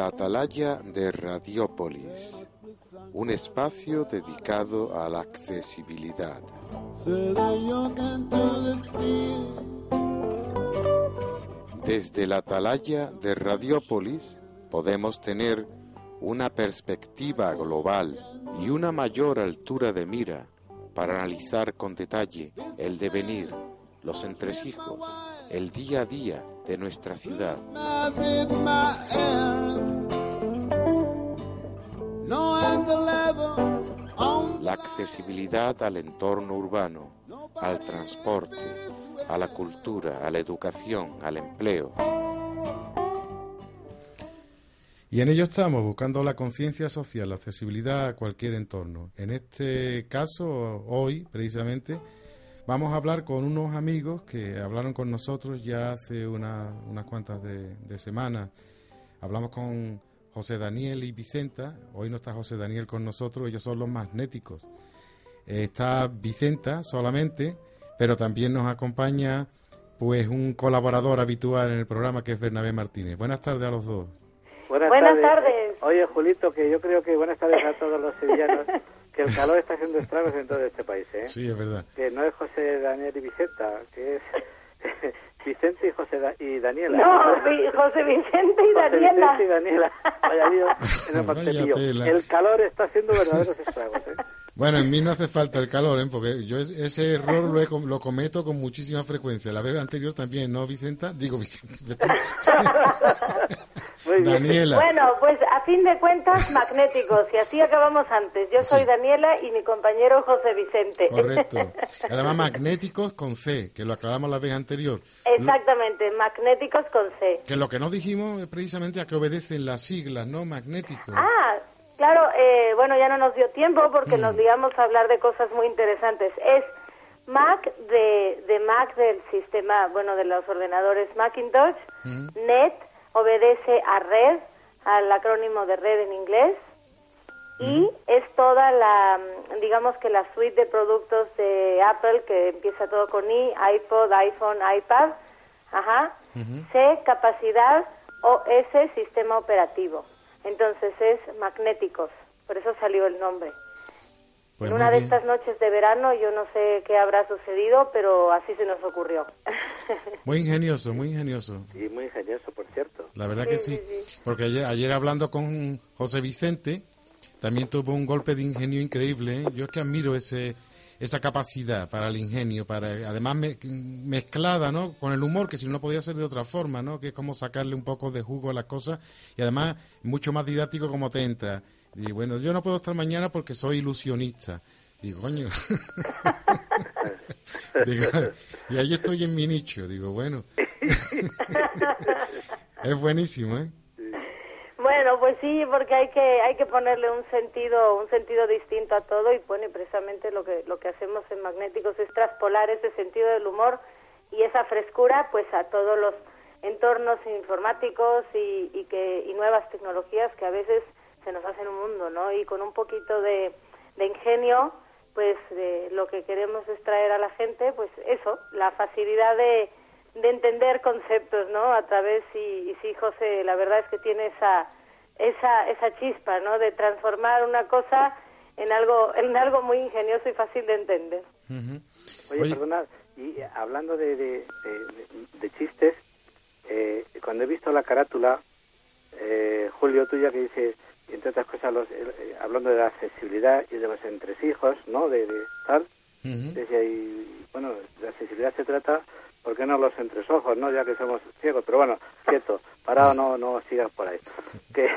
la atalaya de Radiópolis, un espacio dedicado a la accesibilidad. Desde la atalaya de Radiópolis podemos tener una perspectiva global y una mayor altura de mira para analizar con detalle el devenir, los entresijos, el día a día de nuestra ciudad. La accesibilidad al entorno urbano, al transporte, a la cultura, a la educación, al empleo. Y en ello estamos, buscando la conciencia social, la accesibilidad a cualquier entorno. En este caso, hoy, precisamente, vamos a hablar con unos amigos que hablaron con nosotros ya hace unas cuantas de, semanas. Hablamos con José Daniel y Vicenta. Hoy no está José Daniel con nosotros, ellos son los magnéticos. está Vicenta solamente, pero también nos acompaña pues un colaborador habitual en el programa que es Bernabé Martínez. Buenas tardes a los dos. Buenas, tardes. Oye, Julito, que yo creo que buenas tardes a todos los sevillanos, que el calor está haciendo estragos en todo este país, ¿eh? Sí, es verdad. Que no es José Daniel y Vicenta, que es Vicente y José y Daniela. No, José Vicente y Daniela. Vicente y Daniela. Vaya en el El calor está haciendo verdaderos estragos, ¿eh? Bueno, en mí no hace falta el calor, ¿eh? porque yo ese error lo, lo cometo con muchísima frecuencia. La vez anterior también, ¿no, Vicenta? Digo, Vicente. Daniela. Bueno, pues a fin de cuentas, magnéticos, y así acabamos antes. Yo soy Daniela y mi compañero José Vicente. Correcto. Además, magnéticos con C, que lo aclaramos la vez anterior. Exactamente, magnéticos con C. Que lo que nos dijimos es precisamente a que obedecen las siglas, ¿no? Magnéticos. Ah, Claro, eh, bueno, ya no nos dio tiempo porque nos digamos mm. a hablar de cosas muy interesantes. Es Mac de, de Mac del sistema, bueno, de los ordenadores Macintosh. Mm. Net obedece a red, al acrónimo de red en inglés. Y mm. es toda la, digamos que la suite de productos de Apple que empieza todo con I, iPod, iPhone, iPad. Ajá. C, capacidad o S, sistema operativo. Entonces es magnéticos, por eso salió el nombre. Pues en una de estas noches de verano yo no sé qué habrá sucedido, pero así se nos ocurrió. Muy ingenioso, muy ingenioso. Sí, muy ingenioso, por cierto. La verdad que sí, porque ayer, ayer hablando con José Vicente, también tuvo un golpe de ingenio increíble. ¿eh? Yo es que admiro ese esa capacidad para el ingenio, para además mezclada ¿no? con el humor, que si no podía ser de otra forma, ¿no? que es como sacarle un poco de jugo a las cosas y además mucho más didáctico como te entra. Y bueno, yo no puedo estar mañana porque soy ilusionista. Digo, coño. y ahí estoy en mi nicho. Digo, bueno. es buenísimo, ¿eh? Bueno, pues sí, porque hay que hay que ponerle un sentido un sentido distinto a todo y bueno, precisamente lo que lo que hacemos en Magnéticos es traspolar ese sentido del humor y esa frescura pues a todos los entornos informáticos y, y que y nuevas tecnologías que a veces se nos hacen un mundo, ¿no? Y con un poquito de, de ingenio, pues lo que queremos es traer a la gente, pues eso, la facilidad de de entender conceptos, ¿no? A través, y, y, sí, José, la verdad es que tiene esa, esa, esa chispa, ¿no? De transformar una cosa en algo, en algo muy ingenioso y fácil de entender. Oye, perdona, y hablando de, de, de, chistes, eh, cuando he visto la carátula, eh, Julio, tuya que dice, entre otras cosas, los, eh, hablando de la accesibilidad y de los entresijos, ¿no? De, tal, decía, y bueno, de accesibilidad se trata ¿por qué no los entre ojos, no? Ya que somos ciegos, pero bueno, cierto, parado no, no sigas por ahí. Que...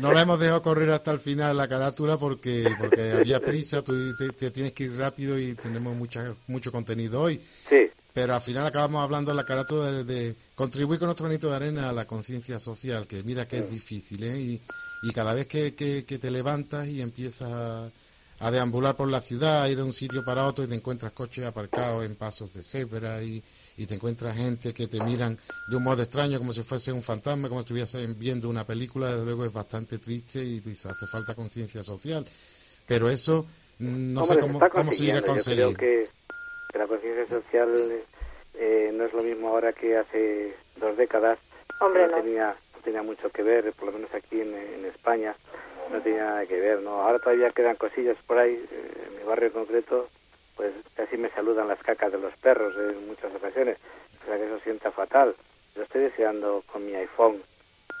no, la hemos dejado correr hasta el final la carátula porque porque había prisa, tú te, tienes que ir rápido y tenemos mucha, mucho contenido hoy. Sí. Pero al final acabamos hablando en la carátula de, contribuir con nuestro granito de arena a la conciencia social, que mira que es difícil, ¿eh? Y, y cada vez que, que, que te levantas y empiezas a a deambular por la ciudad, a ir de un sitio para otro y te encuentras coches aparcados en pasos de cebra y, y te encuentras gente que te miran de un modo extraño como si fuese un fantasma, como si estuviesen viendo una película, desde luego es bastante triste y, hace falta conciencia social. Pero eso mm, no sé cómo, cómo se llega a conseguir. Yo creo que, la conciencia social eh, no es lo mismo ahora que hace dos décadas. Hombre, no, Tenía, no tenía mucho que ver, por lo menos aquí en, en España, no tenía nada que ver, ¿no? Ahora todavía quedan cosillas por ahí, eh, en mi barrio en concreto, pues casi me saludan las cacas de los perros en muchas ocasiones, o sea que eso sienta fatal. Yo estoy deseando con mi iPhone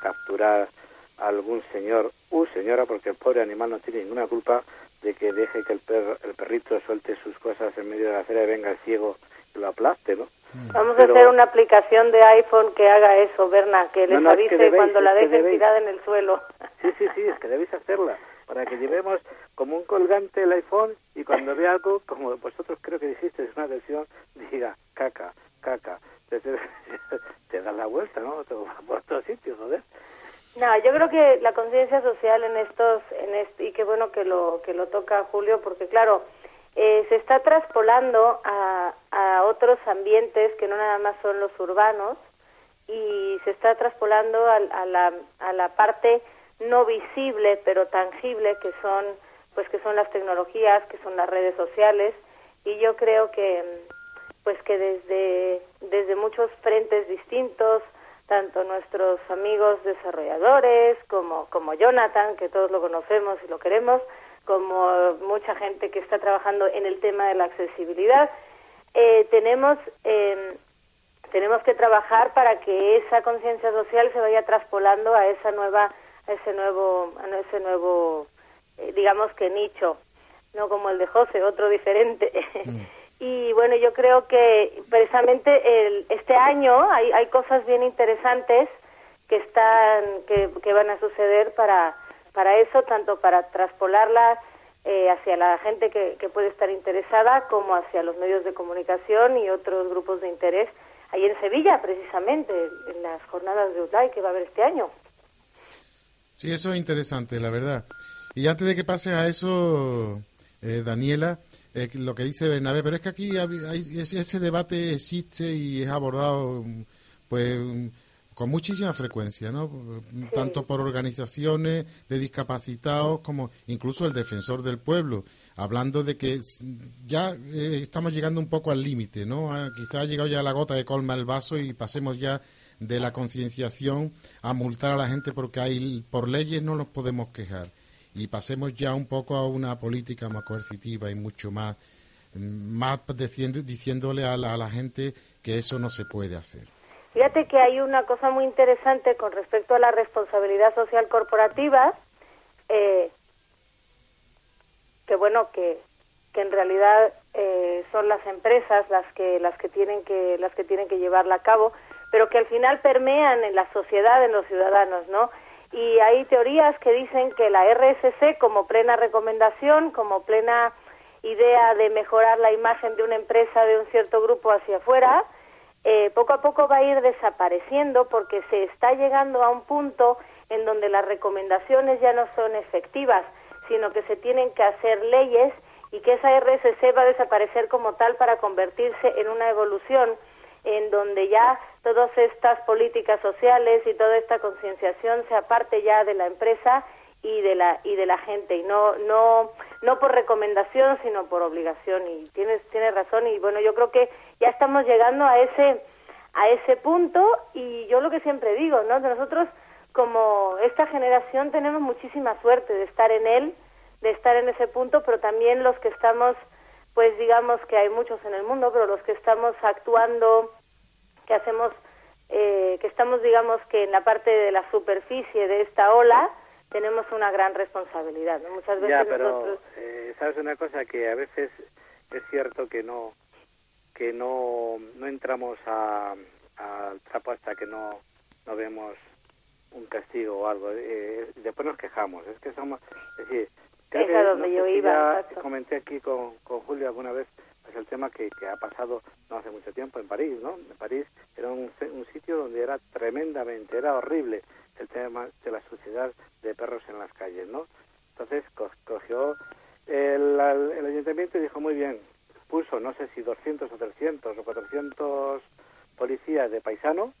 capturar a algún señor u señora, porque el pobre animal no tiene ninguna culpa de que deje que el, perro, el perrito suelte sus cosas en medio de la acera y venga el ciego y lo aplaste, ¿no? Mm. Vamos a hacer una aplicación de iPhone que haga eso, Berna, que les avise cuando la dejen tirada en el suelo. Sí, sí, sí, es que debéis hacerla, para que llevemos como un colgante el iPhone y cuando vea algo, como vosotros creo que dijiste, es una versión, diga caca, caca. Entonces, te das la vuelta, ¿no? Por otro sitio, joder. No, yo creo que la conciencia social en estos, en este, y qué bueno que lo que lo toca Julio, porque claro, eh, se está traspolando a, a otros ambientes que no nada más son los urbanos y se está traspolando a, a, la, a la parte no visible pero tangible que son pues que son las tecnologías, que son las redes sociales. Y yo creo que pues que desde desde muchos frentes distintos tanto nuestros amigos desarrolladores como, como Jonathan, que todos lo conocemos y lo queremos, como mucha gente que está trabajando en el tema de la accesibilidad, eh, tenemos, eh, tenemos que trabajar para que esa conciencia social se vaya traspolando a esa nueva, ese nuevo, a ese nuevo, eh, digamos que nicho, no como el de José, otro diferente. Mm. Y bueno, yo creo que precisamente el, este año hay, hay cosas bien interesantes que están que, que van a suceder para para eso, tanto para traspolarlas eh, hacia la gente que, que, puede estar interesada como hacia los medios de comunicación y otros grupos de interés ahí en Sevilla, precisamente, en las jornadas de UDAI que va a haber este año. Sí, eso es interesante, la verdad. Y antes de que pase a eso, eh, Daniela, lo que dice Bernabé, pero es que aquí hay, ese, debate existe y es abordado pues con muchísima frecuencia, ¿no? Tanto por organizaciones de discapacitados como incluso el defensor del pueblo, hablando de que ya eh, estamos llegando un poco al límite, ¿no? Ah, quizá ha llegado ya la gota de colma el vaso y pasemos ya de la concienciación a multar a la gente porque hay por leyes no nos podemos quejar y pasemos ya un poco a una política más coercitiva y mucho más, más diciendo, diciéndole a la, a la gente que eso no se puede hacer. Fíjate que hay una cosa muy interesante con respecto a la responsabilidad social corporativa, eh, que bueno, que, que en realidad eh, son las empresas las que las que tienen que las que tienen que llevarla a cabo, pero que al final permean en la sociedad, en los ciudadanos, ¿no? y hay teorías que dicen que la RSC como plena recomendación, como plena idea de mejorar la imagen de una empresa de un cierto grupo hacia afuera, eh, poco a poco va a ir desapareciendo porque se está llegando a un punto en donde las recomendaciones ya no son efectivas, sino que se tienen que hacer leyes y que esa RSC va a desaparecer como tal para convertirse en una evolución en donde ya todas estas políticas sociales y toda esta concienciación sea parte ya de la empresa y de la y de la gente y no no no por recomendación sino por obligación y tienes tienes razón y bueno yo creo que ya estamos llegando a ese a ese punto y yo lo que siempre digo no nosotros como esta generación tenemos muchísima suerte de estar en él de estar en ese punto pero también los que estamos pues digamos que hay muchos en el mundo, pero los que estamos actuando, que hacemos, eh, que estamos digamos que en la parte de la superficie de esta ola, tenemos una gran responsabilidad. Muchas veces ya, pero eh, sabes una cosa que a veces es cierto que no que no no entramos al trapo hasta que no no vemos un castigo o algo. Eh, después nos quejamos. Es que somos, es decir, es donde yo iba. comenté aquí con, con Julio alguna vez pues el tema que, que ha pasado no hace mucho tiempo en París, ¿no? En París era un, un sitio donde era tremendamente, era horrible el tema de la suciedad de perros en las calles, ¿no? Entonces cogió el, el, ayuntamiento y dijo muy bien, puso no sé si 200 o 300 o 400 policías de paisano,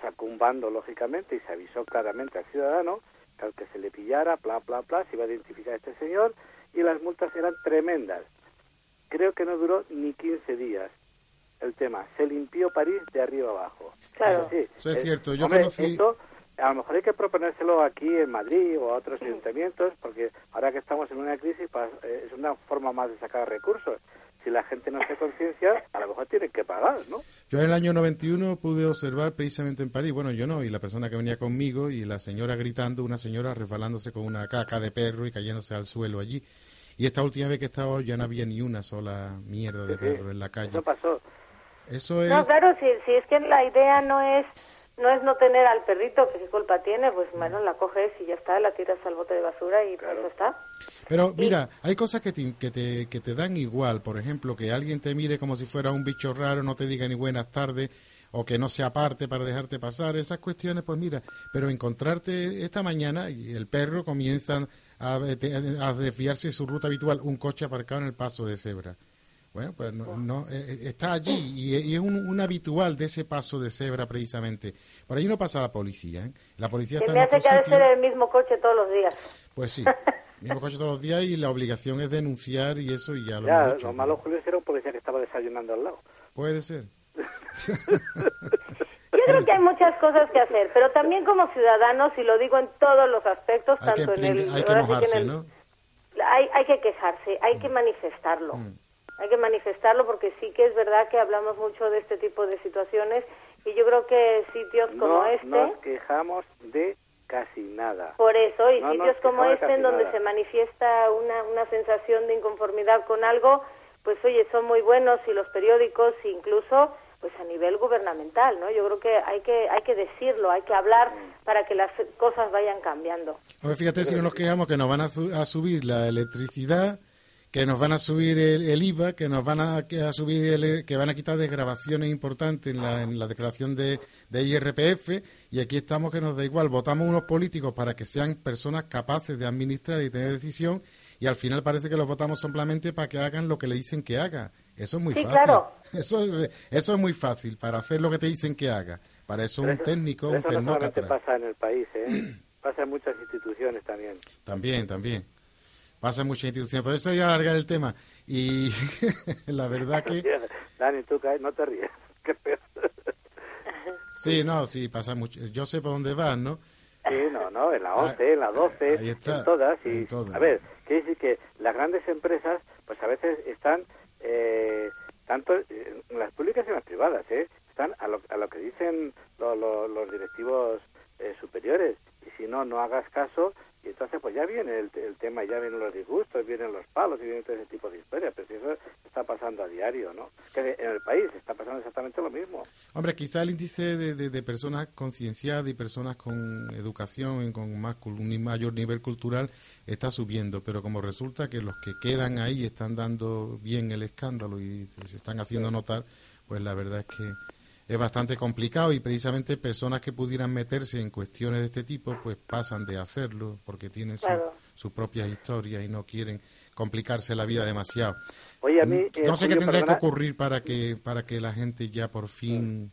sacó un bando lógicamente y se avisó claramente al ciudadano al que se le pillara, bla, bla, bla, se iba a identificar a este señor y las multas eran tremendas. Creo que no duró ni 15 días el tema. Se limpió París de arriba abajo. Claro. Eso es cierto. Yo conocí a lo mejor hay que proponérselo aquí en Madrid o a otros ayuntamientos, porque ahora que estamos en una crisis eh, es una forma más de sacar recursos. Si la gente no se conciencia, a lo mejor tienen que pagar, ¿no? Yo en el año 91 pude observar precisamente en París, bueno, yo no, y la persona que venía conmigo, y la señora gritando, una señora resbalándose con una caca de perro y cayéndose al suelo allí. Y esta última vez que estaba ya no había ni una sola mierda de perro en la calle. Eso pasó. Eso es... No, claro, si, si es que la idea no es no es no tener al perrito, que qué culpa tiene, pues bueno, la coges y ya está, la tiras al bote de basura y pues eso está. Pero mira, hay cosas que te, que, te, que te dan igual, por ejemplo, que alguien te mire como si fuera un bicho raro, no te diga ni buenas tardes, o que no se aparte para dejarte pasar, esas cuestiones, pues mira, pero encontrarte esta mañana y el perro comienza a, a desviarse de su ruta habitual, un coche aparcado en el paso de cebra. Bueno, pues no, eh, eh, está allí y, es un, habitual de ese paso de cebra precisamente. Por ahí no pasa la policía, ¿eh? La policía está me hace que ser el mismo coche todos los días. Pues sí, el mismo coche todos los días y la obligación es denunciar y eso y ya lo ya, hemos hecho. Lo malo, Julio, era un policía que estaba desayunando al lado. Puede ser. Yo creo que hay muchas cosas que hacer, pero también como ciudadanos, y lo digo en todos los aspectos, tanto en el... Hay que ¿no? Hay, hay que quejarse, hay que manifestarlo. Mm hay que manifestarlo porque sí que es verdad que hablamos mucho de este tipo de situaciones y yo creo que sitios como este... nos quejamos de casi nada. Por eso, y sitios como este en donde se manifiesta una, una sensación de inconformidad con algo, pues oye, son muy buenos y los periódicos incluso pues a nivel gubernamental, ¿no? Yo creo que hay que hay que decirlo, hay que hablar para que las cosas vayan cambiando. fíjate si no nos quejamos que nos van a subir la electricidad, que nos van a subir el, IVA, que nos van a, subir, el, que van a quitar desgrabaciones importantes en la, en la declaración de, de, IRPF, y aquí estamos que nos da igual, votamos unos políticos para que sean personas capaces de administrar y tener decisión, y al final parece que los votamos simplemente para que hagan lo que le dicen que haga. Eso es muy fácil. Claro. Eso, eso es muy fácil, para hacer lo que te dicen que haga. Para eso un técnico, un tecnócrata. No pasa en el país, ¿eh? pasa en muchas instituciones también. También, también pasa mucha institución. Por eso voy a alargar el tema. Y la verdad que... Dani, tú no te ríes. Qué peor. Sí, no, sí, pasa mucho. Yo sé por dónde vas, ¿no? Sí, no, no, en la 11, ah, en la 12, en todas. Y, A ver, quiere decir que las grandes empresas, pues a veces están, eh, tanto en las públicas y las privadas, ¿eh? están a lo, a lo que dicen los directivos eh, superiores. Y si no, no hagas caso y entonces pues ya viene el, tema, ya vienen los disgustos, vienen los palos y viene todo ese tipo de historias, pero si eso está pasando a diario, ¿no? Que en el país está pasando exactamente lo mismo. Hombre, quizá el índice de, de, personas concienciadas y personas con educación, con más un mayor nivel cultural, está subiendo, pero como resulta que los que quedan ahí están dando bien el escándalo y se están haciendo notar, pues la verdad es que es bastante complicado y precisamente personas que pudieran meterse en cuestiones de este tipo pues pasan de hacerlo porque tienen su, propia historia y no quieren complicarse la vida demasiado. Oye, a mí, no sé qué tendría que ocurrir para que para que la gente ya por fin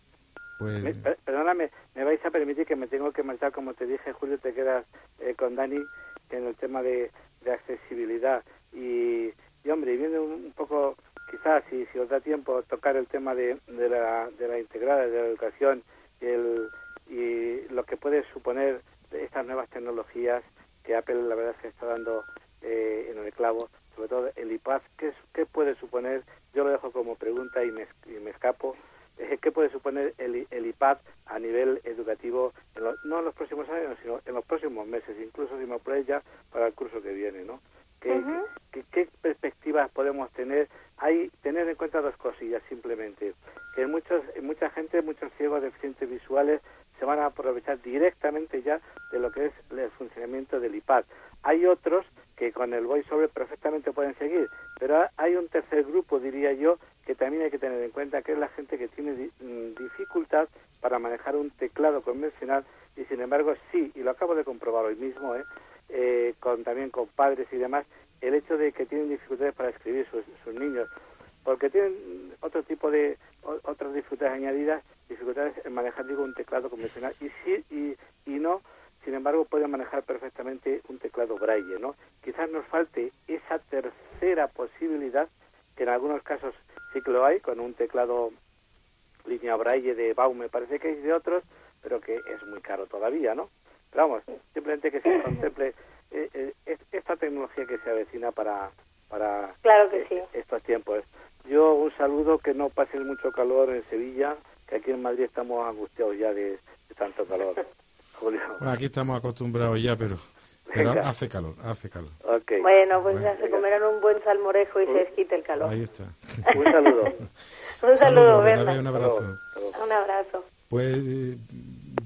pues perdóname, me vais a permitir que me tengo que marchar como te dije, Julio, te quedas eh, con Dani en el tema de, accesibilidad y, y hombre, viendo un poco quizás si, os da tiempo tocar el tema de, de, la, de la integrada, de la educación el, y lo que puede suponer estas nuevas tecnologías que Apple la verdad que está dando eh, en el clavo, sobre todo el iPad, ¿qué, ¿qué puede suponer? Yo lo dejo como pregunta y me, y me escapo. ¿Qué puede suponer el, el iPad a nivel educativo, no en los próximos años, sino en los próximos meses, incluso si me apruebe ya para el curso que viene, ¿no? ¿Qué, qué, perspectivas podemos tener? Hay tener en cuenta dos cosillas simplemente, que muchos, mucha gente, muchos ciegos deficientes visuales se van a aprovechar directamente ya de lo que es el funcionamiento del iPad. Hay otros que con el voiceover perfectamente pueden seguir, pero hay un tercer grupo, diría yo, que también hay que tener en cuenta, que es la gente que tiene mm, dificultad para manejar un teclado convencional y sin embargo sí, y lo acabo de comprobar hoy mismo, ¿eh? Eh, con también con padres y demás, el hecho de que tienen dificultades para escribir sus, niños, porque tienen otro tipo de otras dificultades añadidas, dificultades en manejar digo un teclado convencional y sí y, y no, sin embargo pueden manejar perfectamente un teclado braille, ¿no? Quizás nos falte esa tercera posibilidad que en algunos casos sí que lo hay con un teclado línea Braille de Baum, me parece que hay de otros, pero que es muy caro todavía, ¿no? Pero vamos, simplemente que se contemple eh, eh, esta tecnología que se avecina para, para claro que sí. estos tiempos. Yo un saludo, que no pase mucho calor en Sevilla, que aquí en Madrid estamos angustiados ya de, tanto calor. Julio. aquí estamos acostumbrados ya, pero, pero hace calor, hace calor. Bueno, pues ya se comerán un buen salmorejo y se quite el calor. Ahí está. un saludo. un saludo, Un abrazo. Un abrazo. Pues,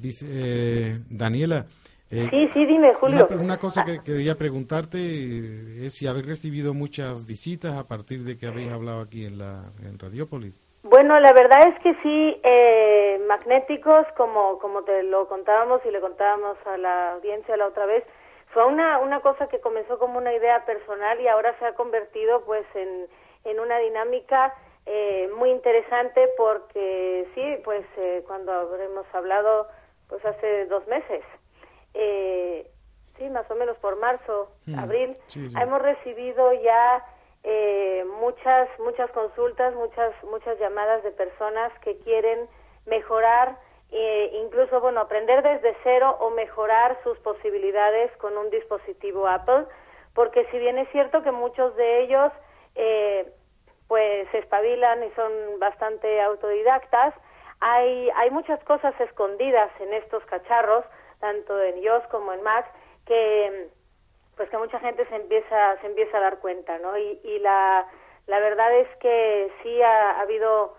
eh, Daniela, eh, sí, sí, dime, Julio. Una, cosa que quería preguntarte eh, es si habéis recibido muchas visitas a partir de que habéis hablado aquí en, la, en Radiópolis. Bueno, la verdad es que sí, eh, magnéticos, como, como te lo contábamos y le contábamos a la audiencia la otra vez, fue una, una cosa que comenzó como una idea personal y ahora se ha convertido pues en, en una dinámica eh, muy interesante porque sí, pues eh, cuando habremos hablado pues hace dos meses, eh, sí, más o menos por marzo, mm, abril, hemos recibido ya eh, muchas muchas consultas, muchas muchas llamadas de personas que quieren mejorar eh, incluso bueno aprender desde cero o mejorar sus posibilidades con un dispositivo Apple, porque si bien es cierto que muchos de ellos eh, pues se espabilan y son bastante autodidactas, hay hay muchas cosas escondidas en estos cacharros tanto en iOS como en Mac, que pues que mucha gente se empieza se empieza a dar cuenta, ¿no? Y, y la, la verdad es que sí ha, habido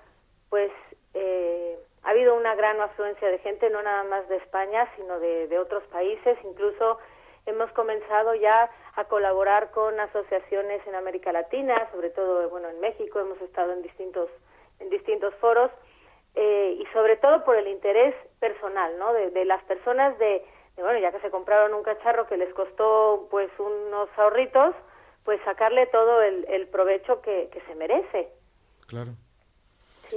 pues eh, ha habido una gran afluencia de gente, no nada más de España, sino de, de otros países, incluso hemos comenzado ya a colaborar con asociaciones en América Latina, sobre todo bueno en México, hemos estado en distintos en distintos foros eh, y sobre todo por el interés personal, ¿no? De, las personas de, bueno, ya que se compraron un cacharro que les costó pues unos ahorritos, pues sacarle todo el, el provecho que, que se merece. Claro.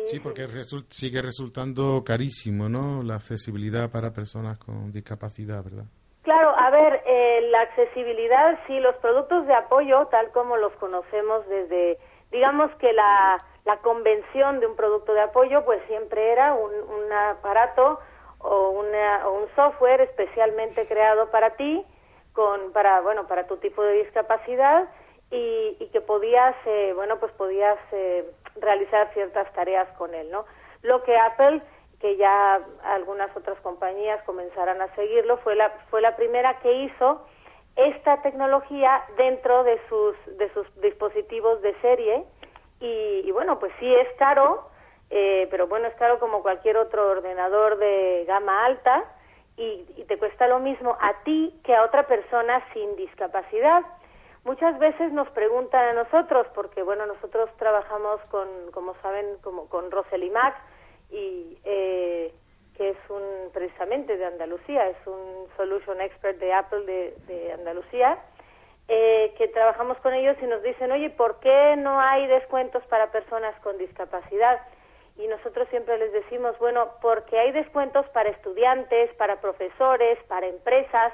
Sí, porque sigue resultando carísimo, ¿no? La accesibilidad para personas con discapacidad, ¿verdad? Claro, a ver, eh, la accesibilidad, sí, los productos de apoyo, tal como los conocemos desde, digamos que la, la convención de un producto de apoyo pues siempre era un, aparato o, una, o un software especialmente creado para ti con para bueno para tu tipo de discapacidad y, y que podías eh, bueno pues podías eh, realizar ciertas tareas con él no lo que Apple que ya algunas otras compañías comenzarán a seguirlo fue la fue la primera que hizo esta tecnología dentro de sus de sus dispositivos de serie y, bueno, pues sí es caro, eh, pero bueno, es caro como cualquier otro ordenador de gama alta y, te cuesta lo mismo a ti que a otra persona sin discapacidad. Muchas veces nos preguntan a nosotros, porque bueno, nosotros trabajamos con, como saben, como con Roselimac, y eh, que es un precisamente de Andalucía, es un solution expert de Apple de Andalucía, eh, que trabajamos con ellos y nos dicen, oye, ¿por qué no hay descuentos para personas con discapacidad? Y nosotros siempre les decimos, bueno, porque hay descuentos para estudiantes, para profesores, para empresas,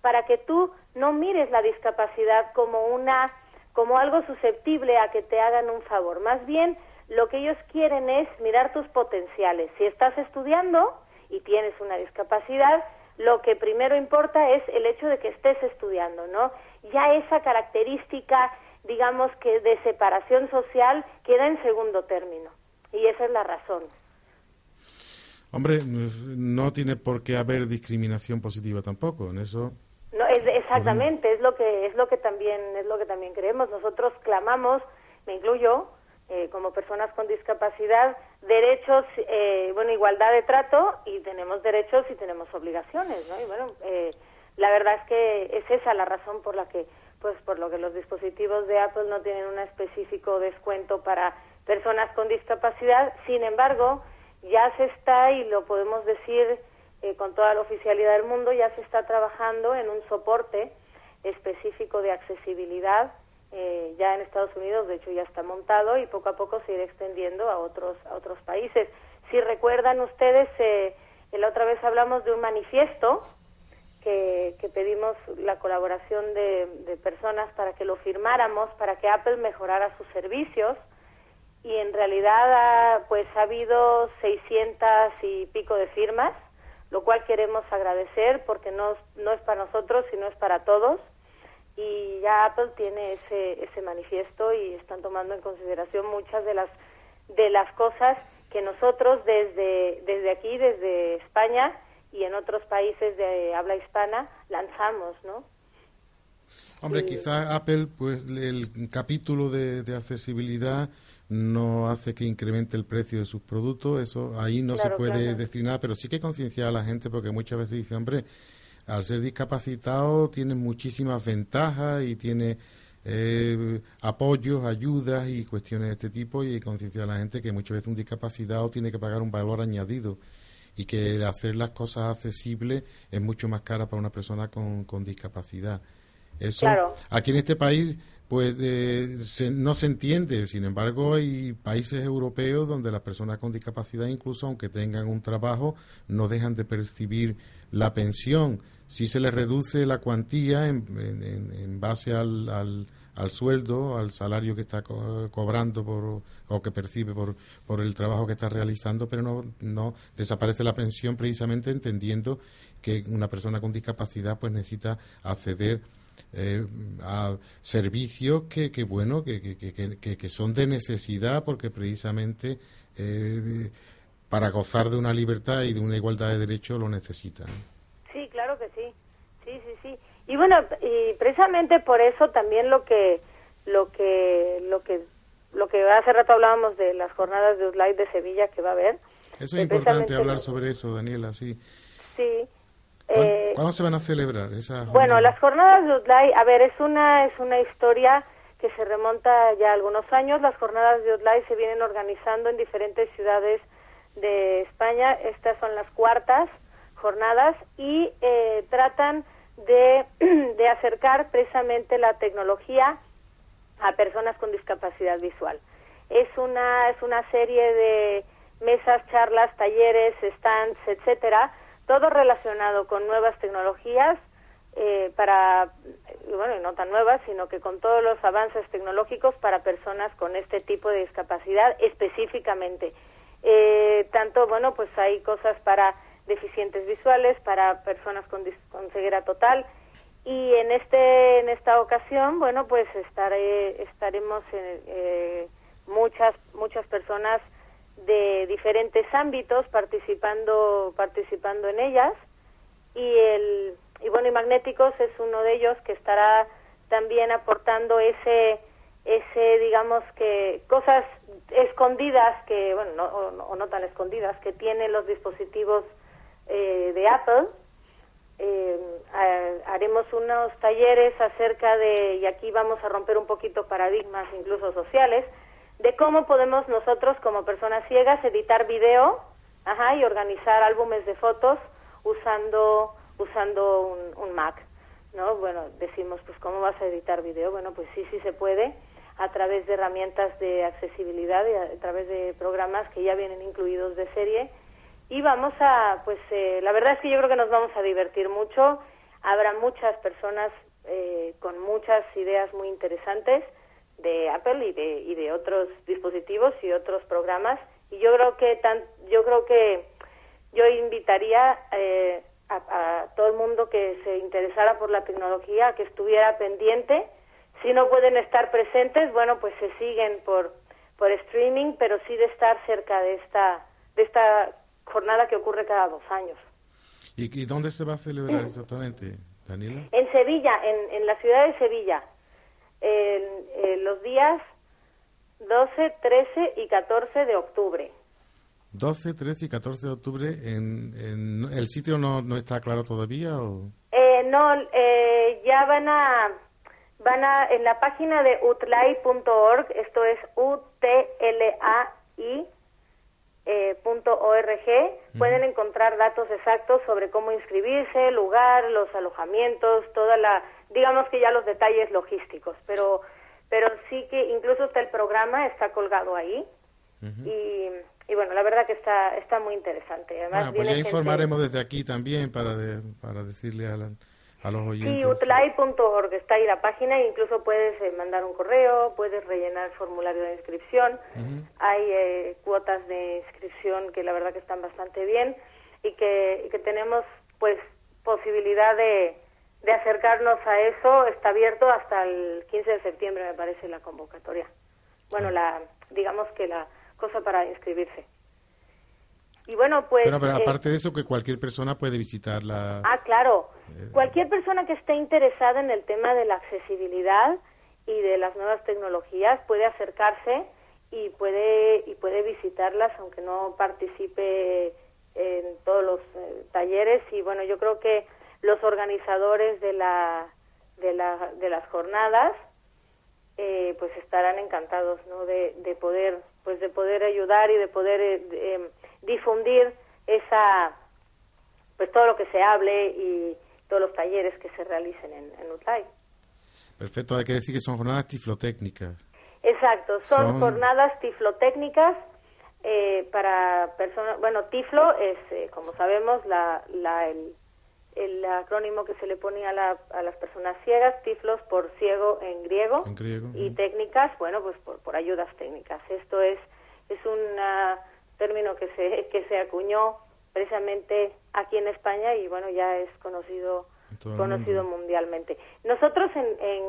para que tú no mires la discapacidad como una como algo susceptible a que te hagan un favor. Más bien, lo que ellos quieren es mirar tus potenciales. Si estás estudiando y tienes una discapacidad, lo que primero importa es el hecho de que estés estudiando, ¿no? Ya esa característica, digamos que de separación social, queda en segundo término. Y esa es la razón. Hombre, no tiene por qué haber discriminación positiva tampoco, en eso. No, es, exactamente, es lo que es lo que también es lo que también creemos. Nosotros clamamos, me incluyo, eh, como personas con discapacidad, derechos, eh, bueno, igualdad de trato y tenemos derechos y tenemos obligaciones, ¿no? Y bueno, eh, la verdad es que es esa la razón por la que, pues, por lo que los dispositivos de Apple no tienen un específico descuento para personas con discapacidad. Sin embargo, ya se está y lo podemos decir con toda la oficialidad del mundo, ya se está trabajando en un soporte específico de accesibilidad eh, ya en Estados Unidos, de hecho ya está montado y poco a poco se irá extendiendo a otros a otros países. Si recuerdan ustedes, eh, la otra vez hablamos de un manifiesto que, que pedimos la colaboración de, de, personas para que lo firmáramos, para que Apple mejorara sus servicios y en realidad pues ha habido 600 y pico de firmas, lo cual queremos agradecer porque no, no es para nosotros, sino es para todos. Y ya Apple tiene ese, ese manifiesto y están tomando en consideración muchas de las, de las cosas que nosotros desde, desde aquí, desde España y en otros países de habla hispana, lanzamos, ¿no? Hombre, quizá Apple, pues el capítulo de, accesibilidad no hace que incremente el precio de sus productos, eso ahí no se puede decir nada, pero sí que concienciar a la gente porque muchas veces dice, hombre, al ser discapacitado tiene muchísimas ventajas y tiene eh, apoyos, ayudas y cuestiones de este tipo y concienciar a la gente que muchas veces un discapacitado tiene que pagar un valor añadido y que hacer las cosas accesibles es mucho más cara para una persona con, con discapacidad. Eso aquí en este país pues eh, no se entiende. Sin embargo, hay países europeos donde las personas con discapacidad, incluso aunque tengan un trabajo, no dejan de percibir la pensión. Si se les reduce la cuantía en, en, base al, al, sueldo, al salario que está cobrando por, o que percibe por, por el trabajo que está realizando, pero no, no desaparece la pensión precisamente entendiendo que una persona con discapacidad pues necesita acceder eh, a servicios que, que bueno, que, que, que, son de necesidad porque precisamente eh, para gozar de una libertad y de una igualdad de derechos lo necesitan. Sí, claro que sí. Sí, sí, sí. Y bueno, y precisamente por eso también lo que lo que lo que lo que hace rato hablábamos de las jornadas de USLAID de Sevilla que va a haber. Eso es importante hablar sobre eso, Daniela, sí. Sí, eh, ¿Cuándo, se van a celebrar esas Bueno, las jornadas de UTLAI, a ver, es una, es una historia que se remonta ya a algunos años. Las jornadas de UTLAI se vienen organizando en diferentes ciudades de España. Estas son las cuartas jornadas y eh, tratan de, de acercar precisamente la tecnología a personas con discapacidad visual. Es una, es una serie de mesas, charlas, talleres, stands, etcétera, todo relacionado con nuevas tecnologías eh, para, bueno, y no tan nuevas, sino que con todos los avances tecnológicos para personas con este tipo de discapacidad específicamente. Eh, tanto, bueno, pues hay cosas para deficientes visuales, para personas con, con ceguera total, y en este en esta ocasión, bueno, pues estaré, estaremos eh, muchas muchas personas de diferentes ámbitos participando participando en ellas. Y el y bueno y magnéticos es uno de ellos que estará también aportando ese ese digamos que cosas escondidas que bueno no, o, no tan escondidas que tienen los dispositivos eh, de Apple eh, haremos unos talleres acerca de y aquí vamos a romper un poquito paradigmas incluso sociales de cómo podemos nosotros como personas ciegas editar video ajá, y organizar álbumes de fotos usando usando un, un, Mac, ¿no? Bueno, decimos, pues ¿cómo vas a editar video? Bueno, pues sí, sí se puede a través de herramientas de accesibilidad y a, través de programas que ya vienen incluidos de serie y vamos a, pues eh, la verdad es que yo creo que nos vamos a divertir mucho, habrá muchas personas eh, con muchas ideas muy interesantes de Apple y de, y de otros dispositivos y otros programas. Y yo creo que tan, yo creo que yo invitaría eh, a, todo el mundo que se interesara por la tecnología que estuviera pendiente. Si no pueden estar presentes bueno pues se siguen por por streaming pero sí de estar cerca de esta de esta jornada que ocurre cada dos años y, dónde se va a celebrar exactamente Daniela en Sevilla en, en la ciudad de Sevilla en, los días 12, 13 y 14 de octubre. 12, 13 y 14 de octubre, ¿en, el sitio no, no, está claro todavía? O? Eh, no, eh, ya van a, van a, en la página de utlai.org, esto es U-T-L-A-I, eh, .org, pueden encontrar datos exactos sobre cómo inscribirse, lugar, los alojamientos, toda la digamos que ya los detalles logísticos, pero, pero sí que incluso está el programa, está colgado ahí. y, y, bueno, la verdad que está, está muy interesante. Además, pues ya informaremos desde aquí también para, para decirle a la, a los oyentes. Sí, utlai.org está ahí la página incluso puedes eh, mandar un correo, puedes rellenar el formulario de inscripción. Hay eh, cuotas de inscripción que la verdad que están bastante bien y que, y que tenemos pues posibilidad de, de acercarnos a eso. Está abierto hasta el 15 de septiembre, me parece, la convocatoria. Bueno, la digamos que la cosa para inscribirse. Y bueno, pues... Pero, pero eh, aparte de eso, que cualquier persona puede visitarla. Ah, claro. Eh, cualquier persona que esté interesada en el tema de la accesibilidad y de las nuevas tecnologías puede acercarse y puede y puede visitarlas aunque no participe en todos los eh, talleres y bueno yo creo que los organizadores de la de, la, de las jornadas pues estarán encantados no de, de poder pues de poder ayudar y de poder em, difundir esa pues todo lo que se hable y todos los talleres que se realicen en, en. Perfecto, hay que decir que son jornadas tiflotécnicas. Exacto, son, jornadas tiflotécnicas eh, para personas, bueno, tiflo es, eh, como sabemos, la, la, el, el, acrónimo que se le pone a, la, a las personas ciegas, tiflos por ciego en griego, en griego y técnicas, bueno, pues por, por ayudas técnicas. Esto es, es una término que se, que se acuñó precisamente aquí en España y bueno, ya es conocido, conocido mundialmente. Nosotros en, en,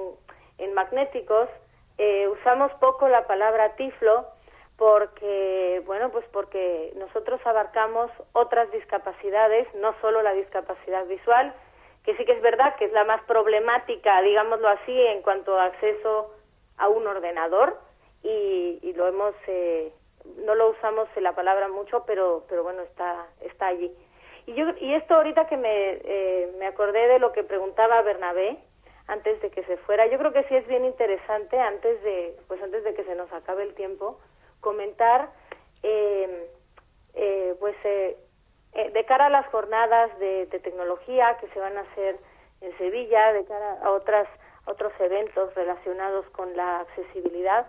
en Magnéticos eh, usamos poco la palabra tiflo porque, bueno, pues porque nosotros abarcamos otras discapacidades, no solo la discapacidad visual, que sí que es verdad que es la más problemática, digámoslo así, en cuanto a acceso a un ordenador y, y lo hemos eh, no lo usamos la palabra mucho, pero, pero bueno, está, está allí. Y, yo, y esto ahorita que me, eh, me acordé de lo que preguntaba Bernabé antes de que se fuera, yo creo que sí es bien interesante antes de, pues antes de que se nos acabe el tiempo, comentar, eh, eh, pues de cara a las jornadas de, tecnología que se van a hacer en Sevilla, de cara a otras otros eventos relacionados con la accesibilidad,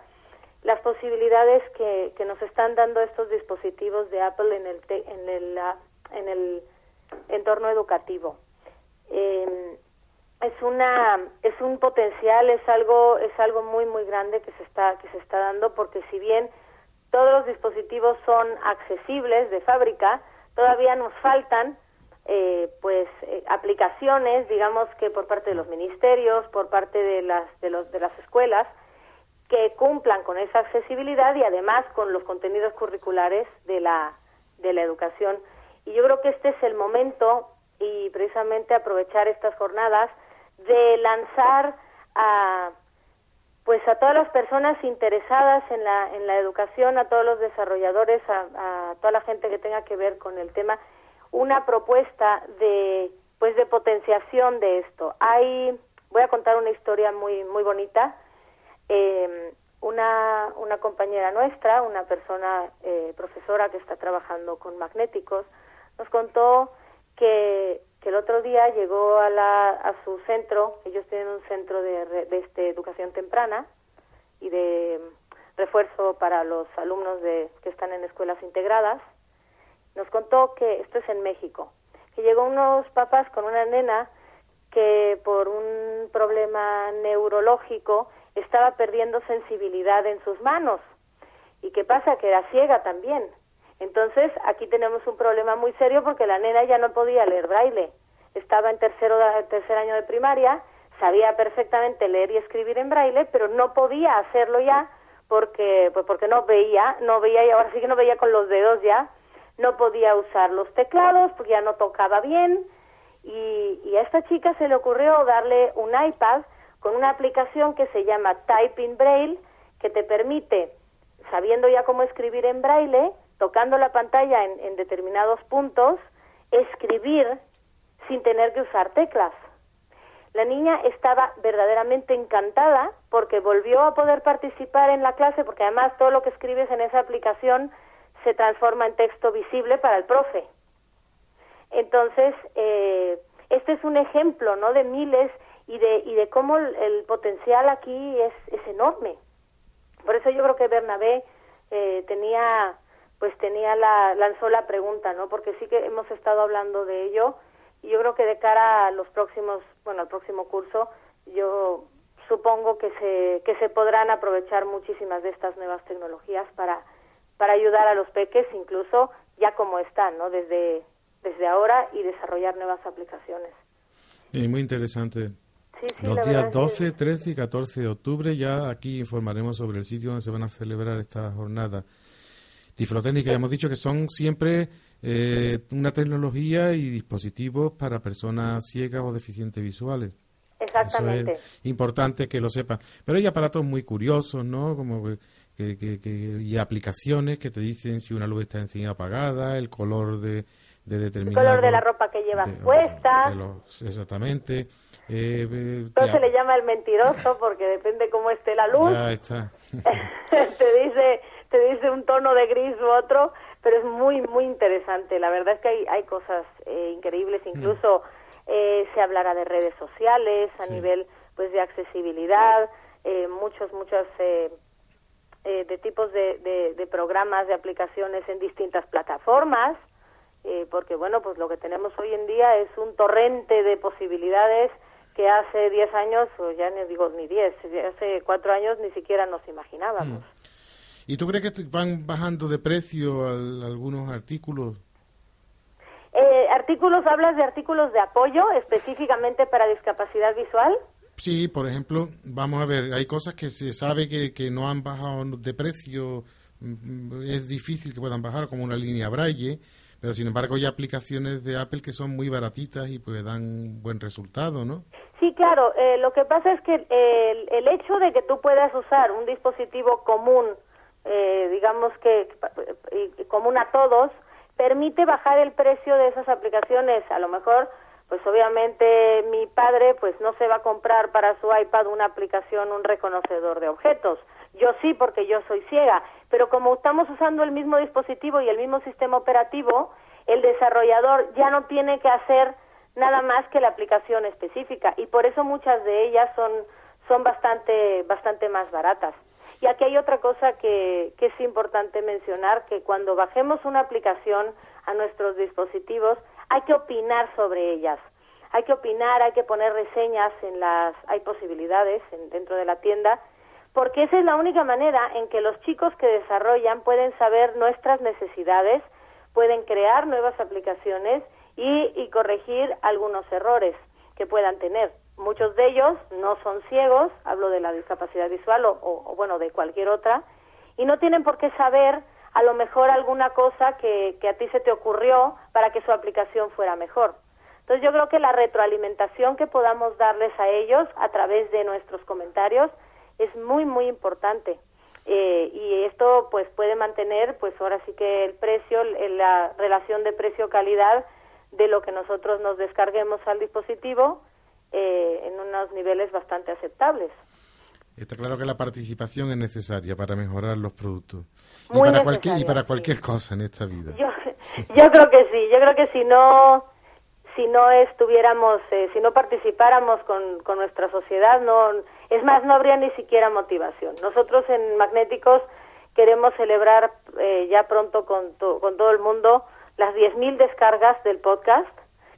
las posibilidades que, que nos están dando estos dispositivos de Apple en el, en el, en el entorno educativo. Eh, es una es un potencial es algo es algo muy muy grande que se está que se está dando porque si bien todos los dispositivos son accesibles de fábrica todavía nos faltan eh, pues eh, aplicaciones digamos que por parte de los ministerios por parte de las de los de las escuelas que cumplan con esa accesibilidad y además con los contenidos curriculares de la, de la educación. Y yo creo que este es el momento y precisamente aprovechar estas jornadas de lanzar a pues a todas las personas interesadas en la, en la educación, a todos los desarrolladores, a, a toda la gente que tenga que ver con el tema, una propuesta de pues de potenciación de esto. Hay voy a contar una historia muy muy bonita eh, una, una compañera nuestra, una persona eh, profesora que está trabajando con magnéticos, nos contó que, que el otro día llegó a, la, a su centro, ellos tienen un centro de, de este, educación temprana y de refuerzo para los alumnos de, que están en escuelas integradas, nos contó que esto es en México, que llegó unos papás con una nena que por un problema neurológico estaba perdiendo sensibilidad en sus manos. ¿Y qué pasa? Que era ciega también. Entonces, aquí tenemos un problema muy serio porque la nena ya no podía leer braille. Estaba en tercero, tercer año de primaria, sabía perfectamente leer y escribir en braille, pero no podía hacerlo ya porque, pues porque no veía, no veía y ahora sí que no veía con los dedos ya, no podía usar los teclados porque ya no tocaba bien y, y a esta chica se le ocurrió darle un iPad con una aplicación que se llama Typing Braille, que te permite, sabiendo ya cómo escribir en braille, tocando la pantalla en, determinados puntos, escribir sin tener que usar teclas. La niña estaba verdaderamente encantada porque volvió a poder participar en la clase, porque además todo lo que escribes en esa aplicación se transforma en texto visible para el profe. Entonces, eh, este es un ejemplo, ¿no? De miles y de, y de cómo el, potencial aquí es, es enorme. Por eso yo creo que Bernabé eh, tenía, pues tenía la, lanzó la pregunta, ¿no? Porque sí que hemos estado hablando de ello y yo creo que de cara a los próximos, bueno, al próximo curso, yo supongo que se, que se podrán aprovechar muchísimas de estas nuevas tecnologías para, para ayudar a los peques, incluso ya como están, ¿no? Desde, desde ahora y desarrollar nuevas aplicaciones. Y muy interesante. Los días 12, 13 y 14 de octubre ya aquí informaremos sobre el sitio donde se van a celebrar estas jornadas. Tiflotécnica, ya hemos dicho que son siempre eh, una tecnología y dispositivos para personas ciegas o deficientes visuales. Exactamente. es importante que lo sepan. Pero hay aparatos muy curiosos, ¿no? Como que, que, que, y aplicaciones que te dicen si una luz está encima apagada, el color de, de determinado... El color de la ropa que llevas puesta. exactamente. Eh, se le llama el mentiroso porque depende cómo esté la luz. Ya está. te dice te dice un tono de gris u otro, pero es muy, muy interesante. La verdad es que hay, hay cosas eh, increíbles, incluso eh, se hablará de redes sociales a nivel pues de accesibilidad, eh, muchos, muchos eh, eh, de tipos de, de, de, programas, de aplicaciones en distintas plataformas, eh, porque bueno, pues lo que tenemos hoy en día es un torrente de posibilidades que hace 10 años, o ya no digo ni 10, hace 4 años ni siquiera nos imaginábamos. Mm. ¿Y tú crees que van bajando de precio algunos artículos? Eh, ¿Artículos, hablas de artículos de apoyo específicamente para discapacidad visual? Sí, por ejemplo, vamos a ver, hay cosas que se sabe que, que no han bajado de precio, mm, es difícil que puedan bajar, como una línea Braille, pero sin embargo hay aplicaciones de Apple que son muy baratitas y pues dan buen resultado, ¿no? Sí, claro, eh, lo que pasa es que el, el hecho de que tú puedas usar un dispositivo común eh, digamos que común a todos, permite bajar el precio de esas aplicaciones. A lo mejor, pues obviamente mi padre pues no se va a comprar para su iPad una aplicación, un reconocedor de objetos. Yo sí, porque yo soy ciega, pero como estamos usando el mismo dispositivo y el mismo sistema operativo, el desarrollador ya no tiene que hacer nada más que la aplicación específica y por eso muchas de ellas son son bastante bastante más baratas. Y aquí hay otra cosa que, que es importante mencionar, que cuando bajemos una aplicación a nuestros dispositivos, hay que opinar sobre ellas. Hay que opinar, hay que poner reseñas en las, hay posibilidades en, dentro de la tienda, porque esa es la única manera en que los chicos que desarrollan pueden saber nuestras necesidades, pueden crear nuevas aplicaciones y, y corregir algunos errores que puedan tener. Muchos de ellos no son ciegos, hablo de la discapacidad visual o, bueno, de cualquier otra, y no tienen por qué saber a lo mejor alguna cosa que, que a ti se te ocurrió para que su aplicación fuera mejor. Entonces yo creo que la retroalimentación que podamos darles a ellos a través de nuestros comentarios es muy, muy importante. Eh, y esto pues puede mantener pues ahora sí que el precio, la relación de precio-calidad de lo que nosotros nos descarguemos al dispositivo eh, en unos niveles bastante aceptables. Está claro que la participación es necesaria para mejorar los productos y para cualquier y para cualquier cosa en esta vida. Yo, yo creo que sí, yo creo que si no si no estuviéramos, eh, si no participáramos con, con nuestra sociedad, no es más no habría ni siquiera motivación. Nosotros en Magnéticos queremos celebrar eh, ya pronto con, con todo el mundo las 10.000 descargas del podcast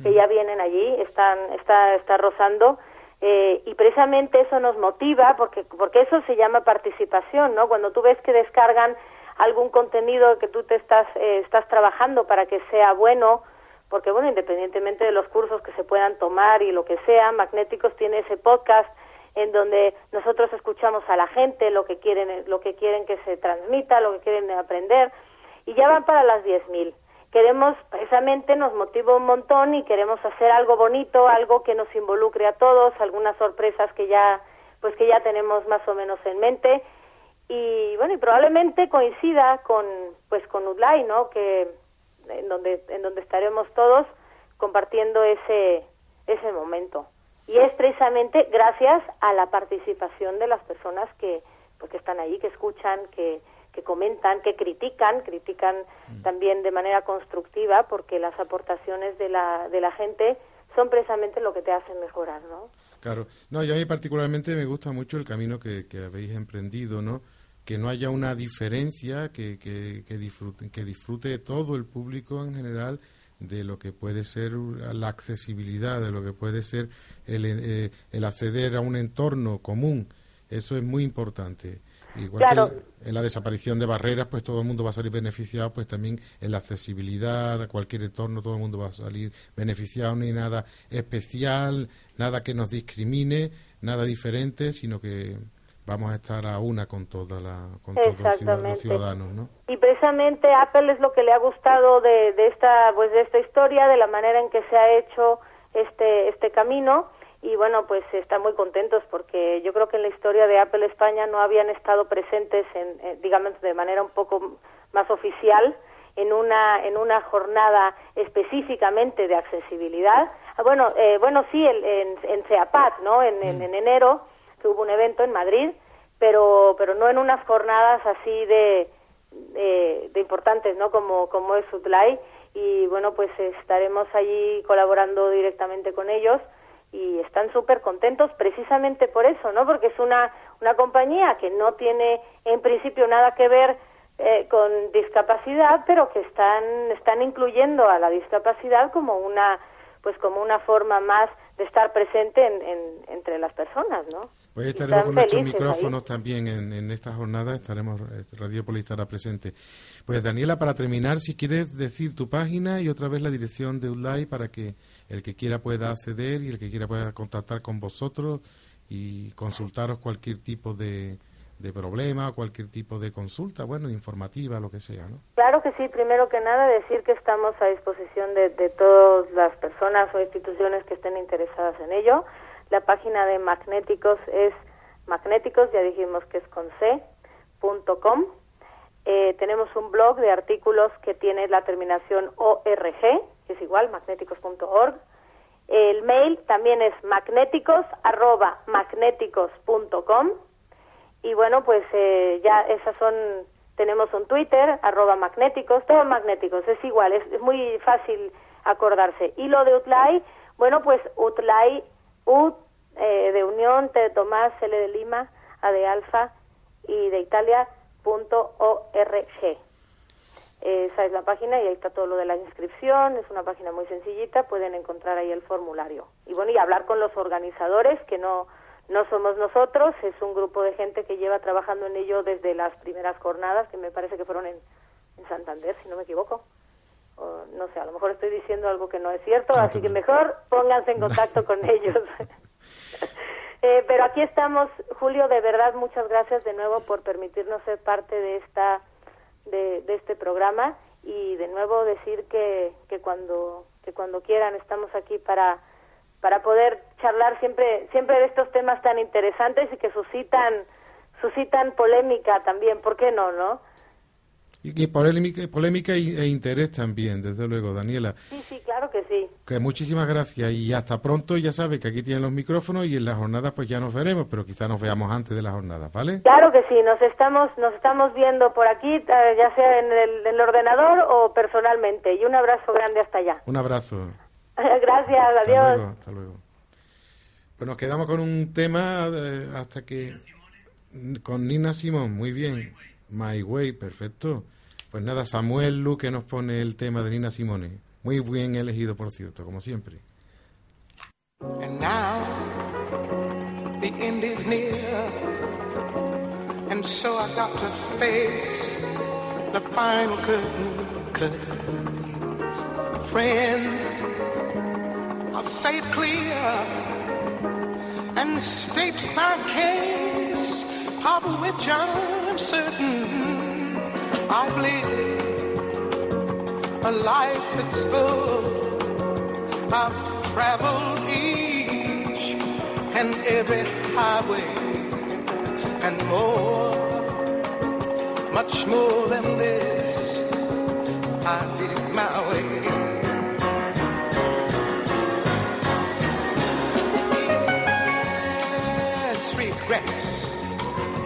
que ya vienen allí, están, está, está rozando. Eh, y precisamente eso nos motiva porque, porque eso se llama participación, ¿no? Cuando tú ves que descargan algún contenido que tú te estás, eh, estás trabajando para que sea bueno, porque bueno, independientemente de los cursos que se puedan tomar y lo que sea, Magnéticos tiene ese podcast en donde nosotros escuchamos a la gente, lo que quieren, lo que quieren que se transmita, lo que quieren aprender, y ya van para las 10.000 queremos, precisamente nos motiva un montón y queremos hacer algo bonito, algo que nos involucre a todos, algunas sorpresas que ya, pues que ya tenemos más o menos en mente y bueno, y probablemente coincida con, pues con UDLAI, ¿no? Que en donde, en donde estaremos todos compartiendo ese, ese momento. Y es precisamente gracias a la participación de las personas que, pues, que están ahí, que escuchan, que, que comentan, que critican, critican mm. también de manera constructiva, porque las aportaciones de la, de la gente son precisamente lo que te hacen mejorar, ¿no? Claro. No, y a mí particularmente me gusta mucho el camino que, que habéis emprendido, ¿no? Que no haya una diferencia, que, que, que, disfrute, que disfrute todo el público en general de lo que puede ser la accesibilidad, de lo que puede ser el, eh, el acceder a un entorno común. Eso es muy importante. Igual que en la desaparición de barreras, pues todo el mundo va a salir beneficiado, pues también en la accesibilidad a cualquier entorno, todo el mundo va a salir beneficiado, no hay nada especial, nada que nos discrimine, nada diferente, sino que vamos a estar a una con toda la con todos los ciudadanos, ¿no? Y precisamente Apple es lo que le ha gustado de, de esta pues de esta historia, de la manera en que se ha hecho este este camino y bueno, pues están muy contentos porque yo creo que en la historia de Apple España no habían estado presentes, en, digamos, de manera un poco más oficial en una en una jornada específicamente de accesibilidad. Ah, bueno, eh, bueno sí, el, en, en CEAPAT, ¿no? En, en, mm. enero que hubo un evento en Madrid, pero pero no en unas jornadas así de de, de importantes, ¿no? Como como es UTLAI y bueno, pues estaremos allí colaborando directamente con ellos y están súper contentos precisamente por eso, ¿no? Porque es una, una compañía que no tiene en principio nada que ver eh, con discapacidad, pero que están, están incluyendo a la discapacidad como una, pues como una forma más de estar presente en, entre las personas, ¿no? Pues estaremos con nuestros micrófonos también en, en, esta jornada, estaremos, eh, Radiopolis estará presente. Pues Daniela, para terminar, si quieres decir tu página y otra vez la dirección de ULAI para que el que quiera pueda acceder y el que quiera pueda contactar con vosotros y consultaros cualquier tipo de, de problema, cualquier tipo de consulta, bueno, informativa, lo que sea, ¿no? Claro que sí, primero que nada decir que estamos a disposición de, de todas las personas o instituciones que estén interesadas en ello. La página de Magnéticos es magnéticos, ya dijimos que es con c, punto com eh, tenemos un blog de artículos que tiene la terminación ORG, que es igual, magnéticos.org. El mail también es magnéticos, arroba magnéticos.com. Y bueno, pues eh, ya esas son, tenemos un Twitter, arroba magnéticos, todo magnéticos, es igual, es, muy fácil acordarse. Y lo de UTLAI, bueno, pues UTLAI, U eh, de Unión, T de Tomás, L de Lima, A de Alfa y de Italia, .org. Esa es la página y ahí está todo lo de la inscripción, es una página muy sencillita, pueden encontrar ahí el formulario. Y bueno, y hablar con los organizadores, que no, no somos nosotros, es un grupo de gente que lleva trabajando en ello desde las primeras jornadas, que me parece que fueron en, en Santander, si no me equivoco. no sé, a lo mejor estoy diciendo algo que no es cierto, así que mejor pónganse en contacto con ellos. Eh, pero aquí estamos, Julio, de verdad muchas gracias de nuevo por permitirnos ser parte de esta de, este programa y de nuevo decir que, que cuando que cuando quieran estamos aquí para para poder charlar siempre siempre de estos temas tan interesantes y que suscitan suscitan polémica también, ¿por qué no, no? Y, polémica, polémica e interés también, desde luego, Daniela. Sí, sí, claro que sí. Que muchísimas gracias y hasta pronto. Ya sabe que aquí tienen los micrófonos y en la jornada pues ya nos veremos, pero quizá nos veamos antes de la jornada, ¿vale? Claro que sí, nos estamos, nos estamos viendo por aquí, eh, ya sea en el, ordenador o personalmente. Y un abrazo grande hasta allá. Un abrazo. gracias, adiós. Luego, hasta luego. Pues nos quedamos con un tema eh, hasta que... Con Nina Simón, muy bien. My Way, perfecto. Pues nada, Samuel Luque nos pone el tema de Nina Simone. Muy bien elegido, por cierto, como siempre. And now the end is near, and so I got to face the final curtain. curtain. Friends, I'll say it clear and state my case, of which I'm certain I've lived a life that's full. I've traveled each and every highway and more, much more than this. I did it my way.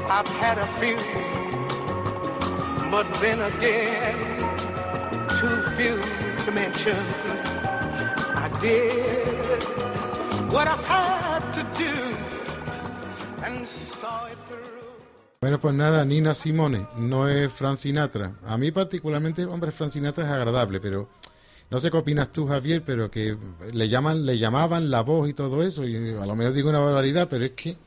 I've had a few, but then again, too few to mention. I did what I had to do and saw it through. Bueno, pues nada, Nina Simone, no es Frank Sinatra. A mí particularmente, hombre, Frank Sinatra es agradable, pero no sé qué opinas tú, Javier, pero que le llaman, le llamaban la voz y todo eso, y a lo mejor digo una barbaridad, pero es que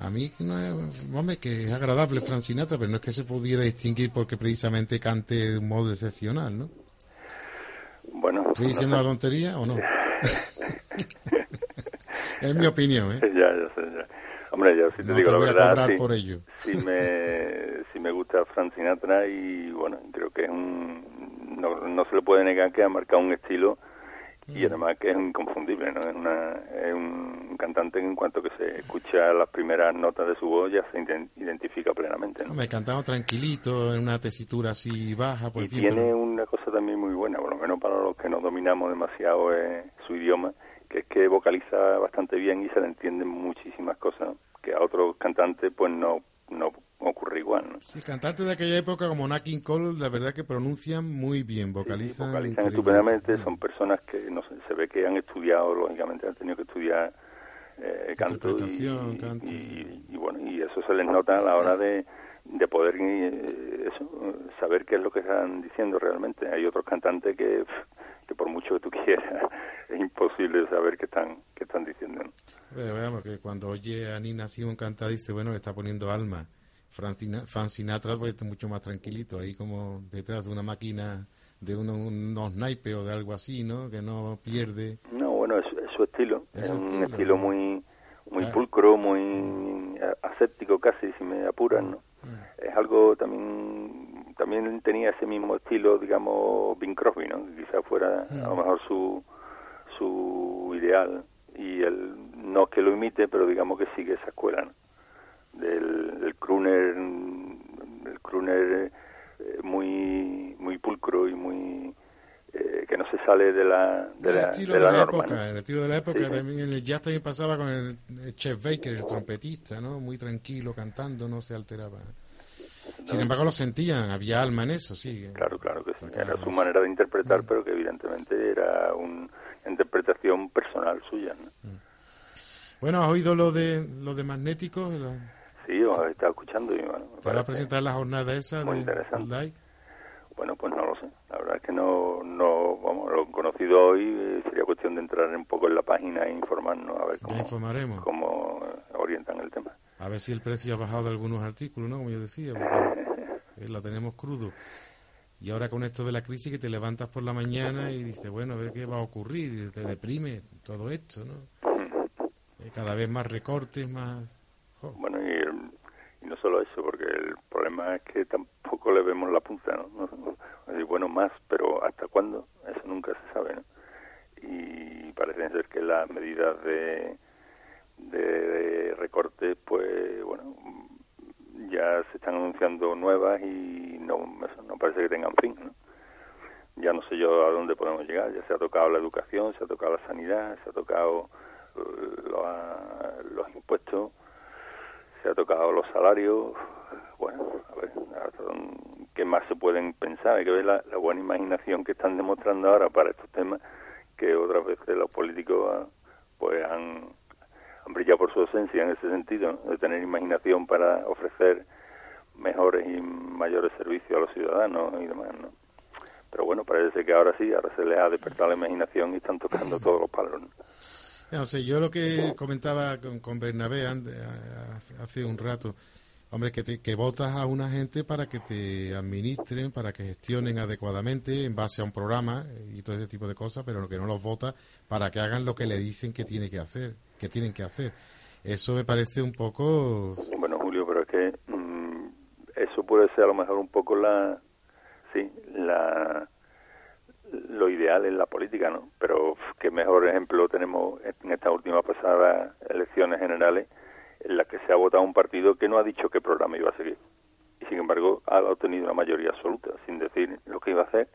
a mí no es, hombre, que es agradable Frank Sinatra, pero no es que se pudiera distinguir porque precisamente cante de un modo excepcional, ¿no? Bueno. ¿Estoy diciendo la tontería o no? es mi opinión, ¿eh? Ya, ya sé, ya. Hombre, yo si te digo la verdad, sí, por ello. sí me, sí me gusta Frank Sinatra y bueno, creo que es un, no, no se le puede negar que ha marcado un estilo y además que es inconfundible, ¿no? Es, una, es un cantante en cuanto que se escucha las primeras notas de su voz ya se identifica plenamente, ¿no? Me cantado tranquilito, en una tesitura así baja, por Y tiene una cosa también muy buena, por lo menos para los que no dominamos demasiado eh, su idioma, que es que vocaliza bastante bien y se le entienden muchísimas cosas que a otros cantantes pues no no ocurre igual. ¿no? Sí, cantantes de aquella época como Nat King Cole, la verdad que pronuncian muy bien, vocalizan. vocalizan estupendamente, son personas que no sé, se ve que han estudiado, lógicamente han tenido que estudiar eh, canto, y, y, bueno, y eso se les nota a la hora de, de poder eh, eso, saber qué es lo que están diciendo realmente. Hay otros cantantes que que por mucho que tú quieras es imposible saber qué están qué están diciendo. veamos que cuando oye a Nina Simon cantar dice, bueno, que está poniendo alma. Frank Sinatra pues mucho más tranquilito, ahí como detrás de una máquina de unos naipes o de algo así, ¿no? Que no pierde. No, bueno, es, su estilo. Es, un estilo, muy muy pulcro, muy aséptico casi, si me apuran, ¿no? Es algo también también tenía ese mismo estilo, digamos, Bing Crosby, ¿no? Quizá fuera a lo mm. mejor su su ideal y él no es que lo imite, pero digamos que sigue esa escuela, ¿no? del, del crooner, del crooner eh, muy muy pulcro y muy eh, que no se sale de la de la, estilo de, la, época, el estilo de la época también en el jazz también pasaba con el, Chef Baker, el trompetista, ¿no? Muy tranquilo cantando, no se alteraba. Sin embargo, lo sentían, había alma en eso, sí. Claro, claro que sí. Era su manera de interpretar, mm. pero que evidentemente era una interpretación personal suya. ¿no? Mm. Bueno, ¿has oído lo de lo de magnéticos? Sí, os he estado escuchando y bueno. ¿Te va a presentar la jornada esa? Muy interesante. Bueno, pues no lo sé. Verdad es que no, no vamos, lo he conocido hoy. Eh, sería cuestión de entrar un poco en la página e informarnos a ver cómo, cómo orientan el tema. A ver si el precio ha bajado de algunos artículos, ¿no? Como yo decía, porque la tenemos crudo. Y ahora con esto de la crisis que te levantas por la mañana y dices, bueno, a ver qué va a ocurrir, te deprime todo esto, ¿no? Eh, cada vez más recortes, más... Bueno, solo eso, porque el problema es que tampoco le vemos la punta, ¿no? bueno, más, pero ¿hasta cuándo? Eso nunca se sabe, ¿no? Y parece ser que las medidas de de, recortes, pues bueno, ya se están anunciando nuevas y no, no parece que tengan fin. Ya no sé yo a dónde podemos llegar, ya se ha tocado la educación, se ha tocado la sanidad, se ha tocado uh, los, impuestos, ha tocado los salarios, bueno, a ver, ¿qué más se pueden pensar? Hay que ver la, buena imaginación que están demostrando ahora para estos temas que otras veces los políticos pues han, brilla por su ausencia en ese sentido, de tener imaginación para ofrecer mejores y mayores servicios a los ciudadanos y demás, ¿no? Pero bueno, parece que ahora sí, ahora se les ha despertado la imaginación y están tocando todos los palos. Sé, yo lo que comentaba con, con Bernabé hace un rato, hombre, que, te, que votas a una gente para que te administren, para que gestionen adecuadamente en base a un programa y todo ese tipo de cosas, pero que no los votas para que hagan lo que le dicen que tiene que hacer que tienen que hacer. Eso me parece un poco... Bueno, Julio, pero es que mm, eso puede ser a lo mejor un poco la... Sí, la lo ideal en la política, ¿no? Pero qué mejor ejemplo tenemos en estas últimas pasadas elecciones generales en las que se ha votado un partido que no ha dicho qué programa iba a seguir. Y sin embargo ha obtenido una mayoría absoluta, sin decir lo que iba a hacer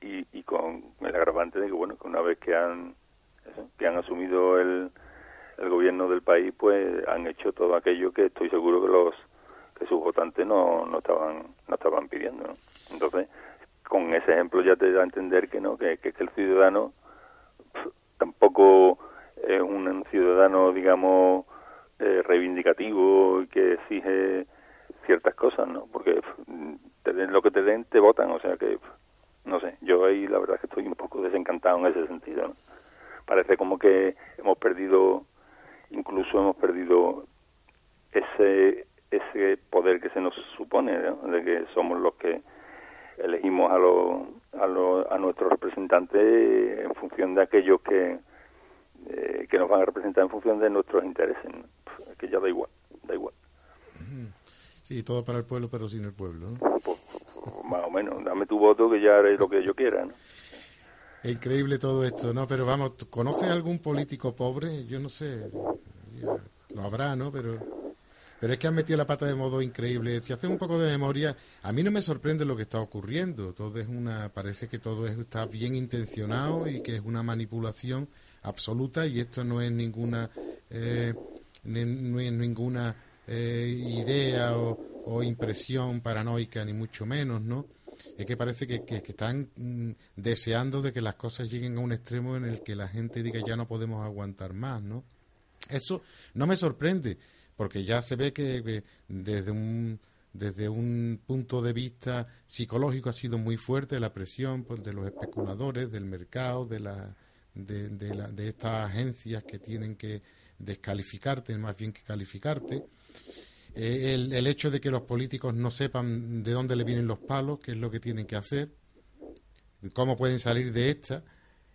y, y con el agravante de que, bueno, que una vez que han, que han asumido el, el gobierno del país pues han hecho todo aquello que estoy seguro que los que sus votantes no, no estaban no estaban pidiendo ¿no? entonces con ese ejemplo ya te da a entender que no que, que, el ciudadano tampoco es un ciudadano digamos eh, reivindicativo que exige ciertas cosas no porque te den lo que te den te votan o sea que no sé, yo ahí la verdad es que estoy un poco desencantado en ese sentido. Parece como que hemos perdido, incluso hemos perdido ese ese poder que se nos supone, de que somos los que elegimos a, los, a, los, a nuestros representantes en función de aquellos que, eh, que nos van a representar en función de nuestros intereses. que ya da igual, da igual. Sí, todo para el pueblo, pero sin el pueblo. Pues, pues, más o menos, dame tu voto que ya haré lo que yo quiera. ¿no? Es increíble todo esto, ¿no? Pero vamos, ¿conoces algún político pobre? Yo no sé, lo habrá, ¿no? Pero, pero es que han metido la pata de modo increíble. Si haces un poco de memoria, a mí no me sorprende lo que está ocurriendo. Todo es una, parece que todo está bien intencionado y que es una manipulación absoluta y esto no es ninguna, eh, no es ninguna eh, idea o, impresión paranoica, ni mucho menos, ¿no? Es que parece que, están mm, deseando de que las cosas lleguen a un extremo en el que la gente diga ya no podemos aguantar más, ¿no? Eso no me sorprende, porque ya se ve que, desde un desde un punto de vista psicológico ha sido muy fuerte la presión de los especuladores, del mercado, de, la, de, estas agencias que tienen que descalificarte, más bien que calificarte. Eh, el, hecho de que los políticos no sepan de dónde le vienen los palos, qué es lo que tienen que hacer, cómo pueden salir de esta.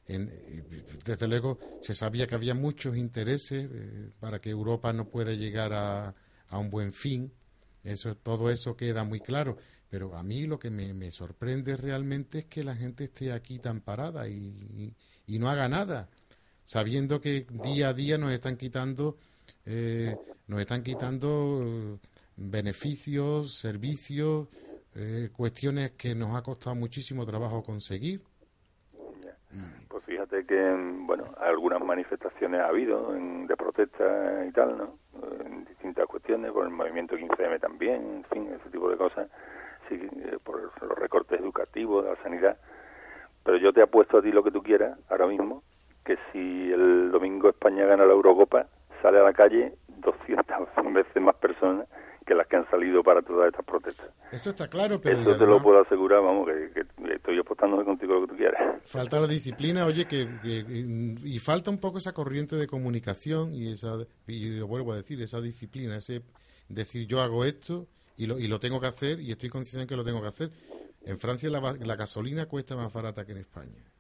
Desde luego se sabía que había muchos intereses eh, para que Europa no pueda llegar a, un buen fin. Eso, todo eso queda muy claro. Pero a mí lo que me, sorprende realmente es que la gente esté aquí tan parada y, y no haga nada, sabiendo que día a día nos están quitando eh, nos están quitando eh, beneficios, servicios, cuestiones que nos ha costado muchísimo trabajo conseguir. Pues fíjate que, bueno, algunas manifestaciones ha habido de protesta y tal, ¿no? En distintas cuestiones, por el movimiento 15M también, en fin, ese tipo de cosas, sí, por los recortes educativos, de la sanidad. Pero yo te apuesto a ti lo que tú quieras, ahora mismo, que si el domingo España gana la Eurocopa, sale a la calle 200 veces más personas que las que han salido para todas estas protestas. Eso está claro, pero... Eso te lo puedo asegurar, vamos, que, estoy apostando contigo lo que tú quieras. Falta la disciplina, oye, que, y falta un poco esa corriente de comunicación y esa, y lo vuelvo a decir, esa disciplina, ese decir yo hago esto y lo, y lo tengo que hacer y estoy consciente que lo tengo que hacer. En Francia la, la gasolina cuesta más barata que en España.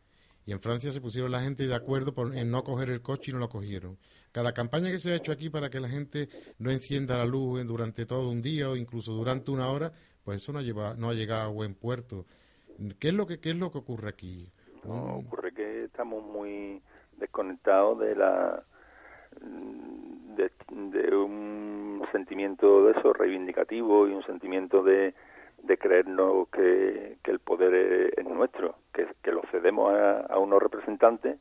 Y en Francia se pusieron la gente de acuerdo en no coger el coche y no lo cogieron. Cada campaña que se ha hecho aquí para que la gente no encienda la luz durante todo un día o incluso durante una hora, pues eso no ha, llevado, no ha llegado a buen puerto. ¿Qué es lo que, qué es lo que ocurre aquí? No, ocurre que estamos muy desconectados de la de un sentimiento de eso reivindicativo y un sentimiento de de creernos que, el poder es, nuestro, que, que lo cedemos a, unos representantes,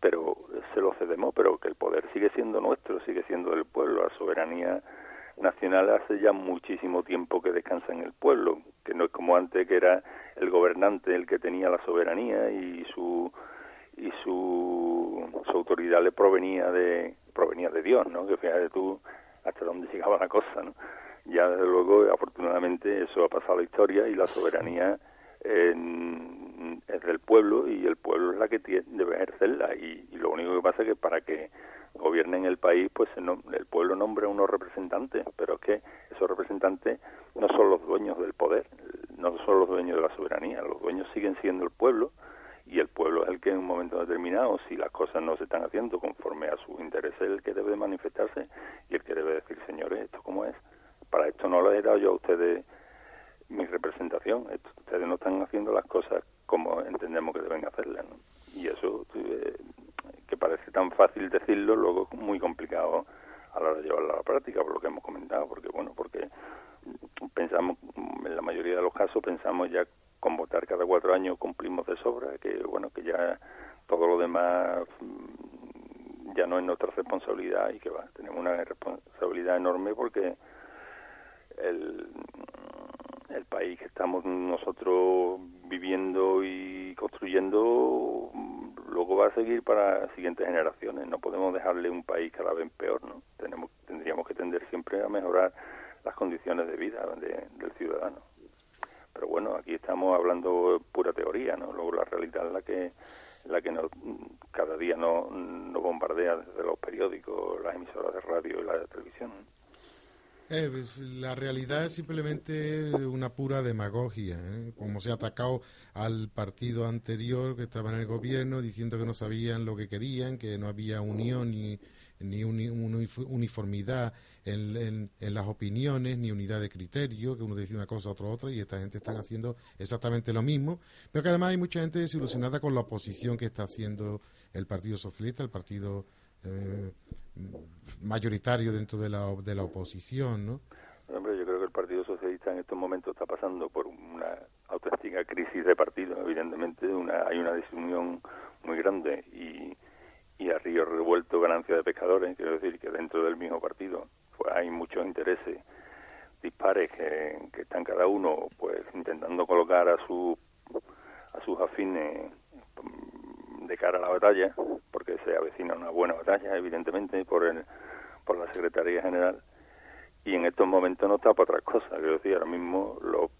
pero se lo cedemos, pero que el poder sigue siendo nuestro, sigue siendo del pueblo, la soberanía nacional hace ya muchísimo tiempo que descansa en el pueblo, que no es como antes que era el gobernante el que tenía la soberanía y su y su, su autoridad le provenía de provenía de Dios, ¿no? Que fíjate tú hasta dónde llegaba la cosa, ¿no? Ya desde luego afortunadamente eso ha pasado a la historia y la soberanía es del pueblo y el pueblo es la que tiene, debe ejercerla. Y, lo único que pasa es que para que gobiernen el país pues el pueblo nombra unos representantes pero es que esos representantes no son los dueños del poder no son los dueños de la soberanía los dueños siguen siendo el pueblo y el pueblo es el que en un momento determinado, si las cosas no se están haciendo conforme a sus intereses, es el que debe manifestarse y el que debe decir, señores, esto cómo es para esto no le he dado yo a ustedes mi representación. ustedes no están haciendo las cosas como entendemos que deben hacerlas. Y eso, eh, que parece tan fácil decirlo, luego es muy complicado a la hora de llevarlo a la práctica, por lo que hemos comentado, porque, bueno, porque pensamos, en la mayoría de los casos, pensamos ya con votar cada cuatro años cumplimos de sobra, que, bueno, que ya todo lo demás mm, ya no es nuestra responsabilidad y que va, tenemos una responsabilidad enorme porque el, el país que estamos nosotros viviendo y construyendo luego va a seguir para siguientes generaciones. No podemos dejarle un país cada vez peor, ¿no? Tenemos, tendríamos que tender siempre a mejorar las condiciones de vida del ciudadano. pero bueno, aquí estamos hablando pura teoría, ¿no? Luego la realidad es la que la que nos, cada día nos no bombardea desde los periódicos, las emisoras de radio y la televisión. Eh, pues, la realidad es simplemente una pura demagogia, ¿eh? como se ha atacado al partido anterior que estaba en el gobierno diciendo que no sabían lo que querían, que no había unión ni, ni uniformidad en, las opiniones, ni unidad de criterio, que uno decía una cosa, otro otra, y esta gente está haciendo exactamente lo mismo, pero que además hay mucha gente desilusionada con la oposición que está haciendo el Partido Socialista, el Partido eh, mayoritario dentro de la, de la oposición, ¿no? Hombre, yo creo que el Partido Socialista en estos momentos está pasando por una auténtica crisis de partido, evidentemente una, hay una desunión muy grande y, y a río revuelto ganancia de pescadores, quiero decir que dentro del mismo partido pues hay muchos intereses dispares que, que están cada uno pues intentando colocar a su a sus afines de cara a la batalla, avecina una buena batalla, evidentemente, por el, por la Secretaría General, y en estos momentos no está para otras cosas. Quiero decir, ahora mismo los,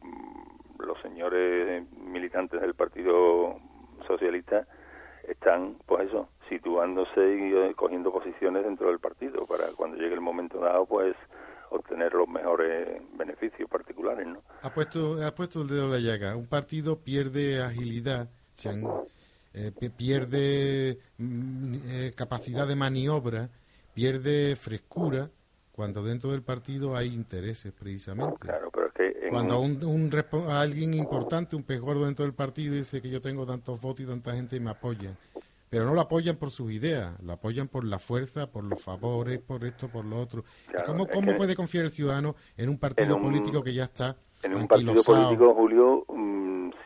mm, los señores militantes del Partido Socialista están, pues eso, situándose y eh, cogiendo posiciones dentro del partido para cuando llegue el momento dado, pues obtener los mejores beneficios particulares, ¿no? Ha puesto, ha puesto el dedo en la llaga. Un partido pierde agilidad, se eh, pierde mm, eh, capacidad de maniobra, pierde frescura cuando dentro del partido hay intereses precisamente. Claro, pero es que cuando un, un alguien importante, un pez gordo dentro del partido dice que yo tengo tantos votos y tanta gente y me apoya, pero no lo apoyan por sus ideas, lo apoyan por la fuerza, por los favores, por esto, por lo otro. ¿Cómo, cómo puede confiar el ciudadano en un partido político que ya está en un partido político, Julio,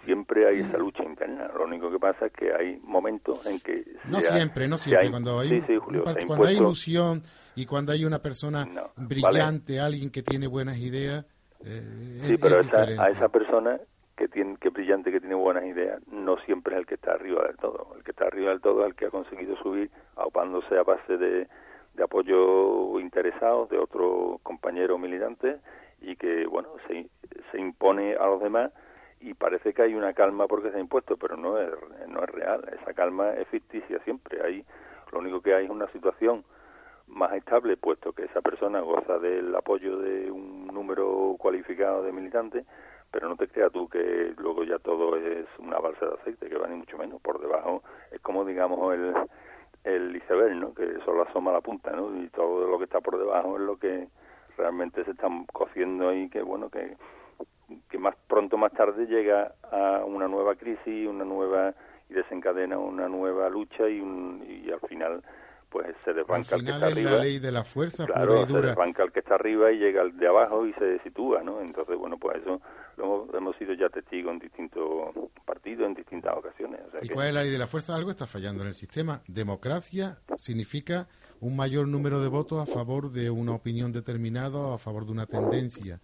siempre hay esa lucha interna. Lo único que pasa es que hay momentos en que... No siempre, no siempre. cuando hay, cuando hay ilusión y cuando hay una persona brillante, alguien que tiene buenas ideas... Eh, sí, pero a esa persona que tiene que brillante que tiene buenas ideas no siempre es el que está arriba del todo el que está arriba del todo es el que ha conseguido subir aupándose a base de, de apoyo interesado de otros compañeros militantes y que bueno se, se impone a los demás y parece que hay una calma porque se ha impuesto, pero no es, no es real. Esa calma es ficticia siempre. Hay, lo único que hay es una situación más estable, puesto que esa persona goza del apoyo de un número cualificado de militantes, pero no te creas tú que luego ya todo es una balsa de aceite, que va ni mucho menos. Por debajo es como, digamos, el, el iceberg, ¿no? que solo asoma la punta, ¿no? y todo lo que está por debajo es lo que realmente se están cociendo ahí, que bueno, que que más pronto más tarde llega a una nueva crisis, una nueva y desencadena una nueva lucha y, y al final pues se desbanca el que está arriba. la ley de la fuerza claro, se desbanca el que está arriba y llega el de abajo y se sitúa, ¿no? Entonces, bueno, pues eso lo hemos, sido ya testigos en distintos partidos, en distintas ocasiones. ¿Y cuál es la ley de la fuerza? Algo está fallando en el sistema. Democracia significa un mayor número de votos a favor de una opinión determinada o a favor de una tendencia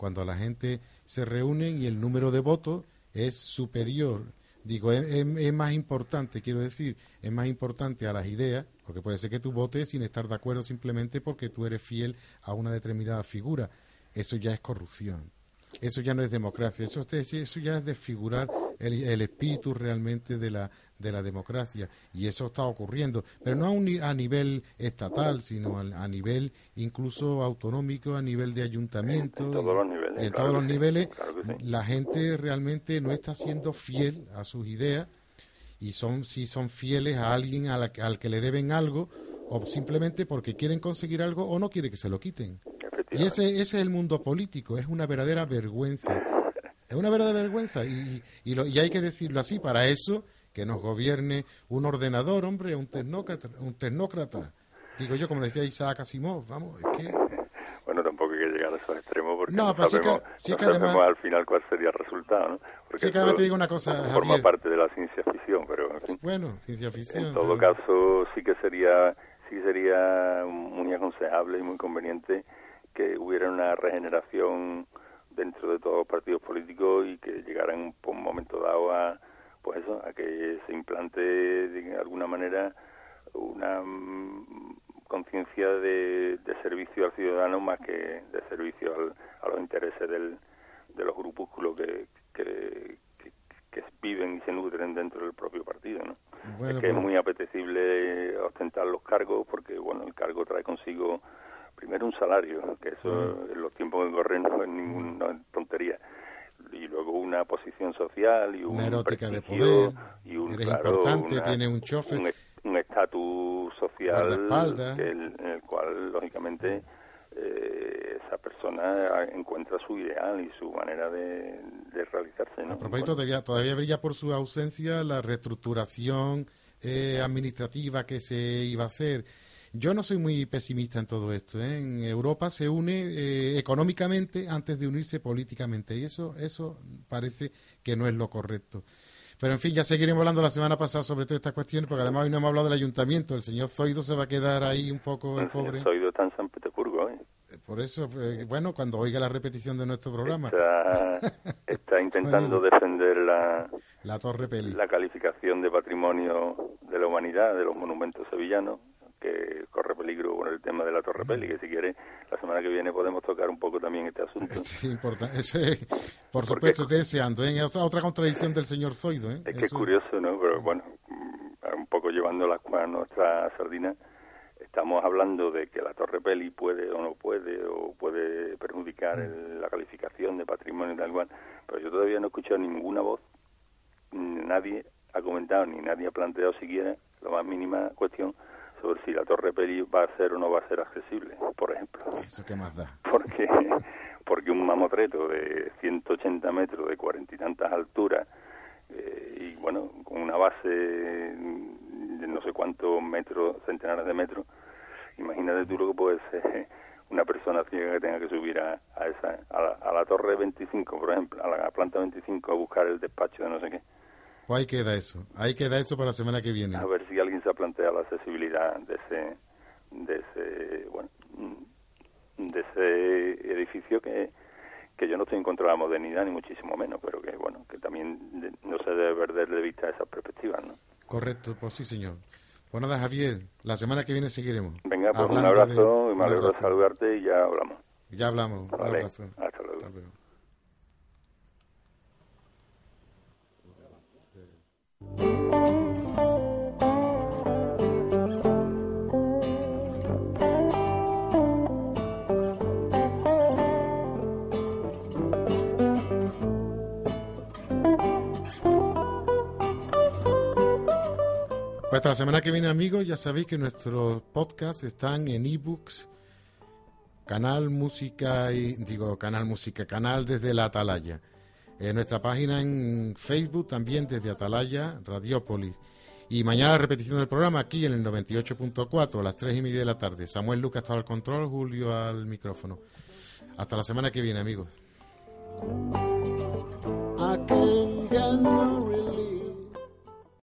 cuando la gente se reúne y el número de votos es superior. Digo, es, más importante, quiero decir, es más importante a las ideas, porque puede ser que tú votes sin estar de acuerdo simplemente porque tú eres fiel a una determinada figura. Eso ya es corrupción. Eso ya no es democracia. Eso, eso ya es desfigurar el, espíritu realmente de la, de la democracia. Y eso está ocurriendo, pero no a, a nivel estatal, sino a, nivel incluso autonómico, a nivel de ayuntamiento. En todos los niveles. En todos los niveles, la gente realmente no está siendo fiel a sus ideas y son si son fieles a alguien al que le deben algo o simplemente porque quieren conseguir algo o no quiere que se lo quiten. Y ese, ese es el mundo político, es una verdadera vergüenza. Es una verdadera vergüenza y, y, lo, y hay que decirlo así, para eso que nos gobierne un ordenador, hombre, un tecnócrata, un tecnócrata. Digo yo, como decía Isaac Asimov, vamos, es que... Bueno, tampoco hay que llegar a esos extremos porque no, sabemos, sí que, además, al final cuál sería el resultado, ¿no? Porque sí que además te digo una cosa, Forma parte de la ciencia ficción, pero en fin. Bueno, ciencia ficción. En todo caso, sí que sería sí sería muy aconsejable y muy conveniente que hubiera una regeneración dentro de todos los partidos políticos y que llegaran en un momento dado a pues eso a que se implante de alguna manera una mm, conciencia de, servicio al ciudadano más que de servicio a los intereses del, de los grupúsculos que, que, que, viven y se nutren dentro del propio partido, ¿no? es que es pues- muy apetecible ostentar los cargos porque, bueno, el cargo trae consigo primero un salario, que eso en los tiempos que corren no es ninguna tontería. Y luego una posición social y un una erótica de poder y un eres importante tiene un chofer. un estatus social en el cual lógicamente eh, esa persona encuentra su ideal y su manera de, realizarse. A propósito, todavía, brilla por su ausencia la reestructuración eh, administrativa que se iba a hacer. Yo no soy muy pesimista en todo esto. ¿eh? En Europa se une económicamente antes de unirse políticamente y eso, eso parece que no es lo correcto. Pero en fin, ya seguiremos hablando la semana pasada sobre todas estas cuestiones, porque además hoy no hemos hablado del ayuntamiento. El señor Zoido se va a quedar ahí un poco el, pobre. Zoido está en San Petersburgo, ¿eh? ¿eh? Por eso, eh, bueno, cuando oiga la repetición de nuestro programa. Está, intentando defender la, la Torre Peli. La calificación de patrimonio de la humanidad de los monumentos sevillanos que corre peligro con el tema de la Torre Peli, que si quiere, la semana que viene podemos tocar un poco también este asunto. Sí, importante. por supuesto, estoy deseando. ¿eh? Otra, otra contradicción del señor Zoido. ¿eh? Es que es curioso, ¿no? Pero bueno, mm, un poco llevando la a nuestra sardina, estamos hablando de que la Torre Peli puede o no puede, o puede perjudicar mm. la calificación de patrimonio tal cual, pero yo todavía no he escuchado ninguna voz, nadie ha comentado, ni nadie ha planteado siquiera la más mínima cuestión sobre si la Torre Peli va a ser o no va a ser accesible, por ejemplo. ¿Eso qué más da? Porque, porque un mamotreto de 180 metros, de cuarenta y tantas alturas, eh, y bueno, con una base de no sé cuántos metros, centenares de metros, imagínate tú lo que puede ser una persona ciega que tenga que subir a, a esa a la, a la torre 25, por ejemplo, a la planta 25 a buscar el despacho de no sé qué. Pues ahí queda eso, ahí queda eso para la semana que viene. A ver si alguien se ha planteado la accesibilidad de ese, de ese, bueno, de ese edificio que, que yo no estoy en contra de la modernidad ni muchísimo menos, pero que bueno, que también no se debe perder de vista esas perspectivas, ¿no? Correcto, pues sí, señor. Bueno, nada, Javier, la semana que viene seguiremos. Venga, pues un abrazo, y me alegro de saludarte y ya hablamos. Ya hablamos, un abrazo. Hasta luego. Hasta luego. Pues hasta la semana que viene, amigos, ya sabéis que nuestros podcasts están en ebooks, canal música y digo canal música, canal desde la Atalaya. En nuestra página en Facebook también desde Atalaya, Radiópolis. Y mañana la repetición del programa aquí en el 98.4 a las 3 y media de la tarde. Samuel Lucas está al control, Julio al micrófono. Hasta la semana que viene, amigos.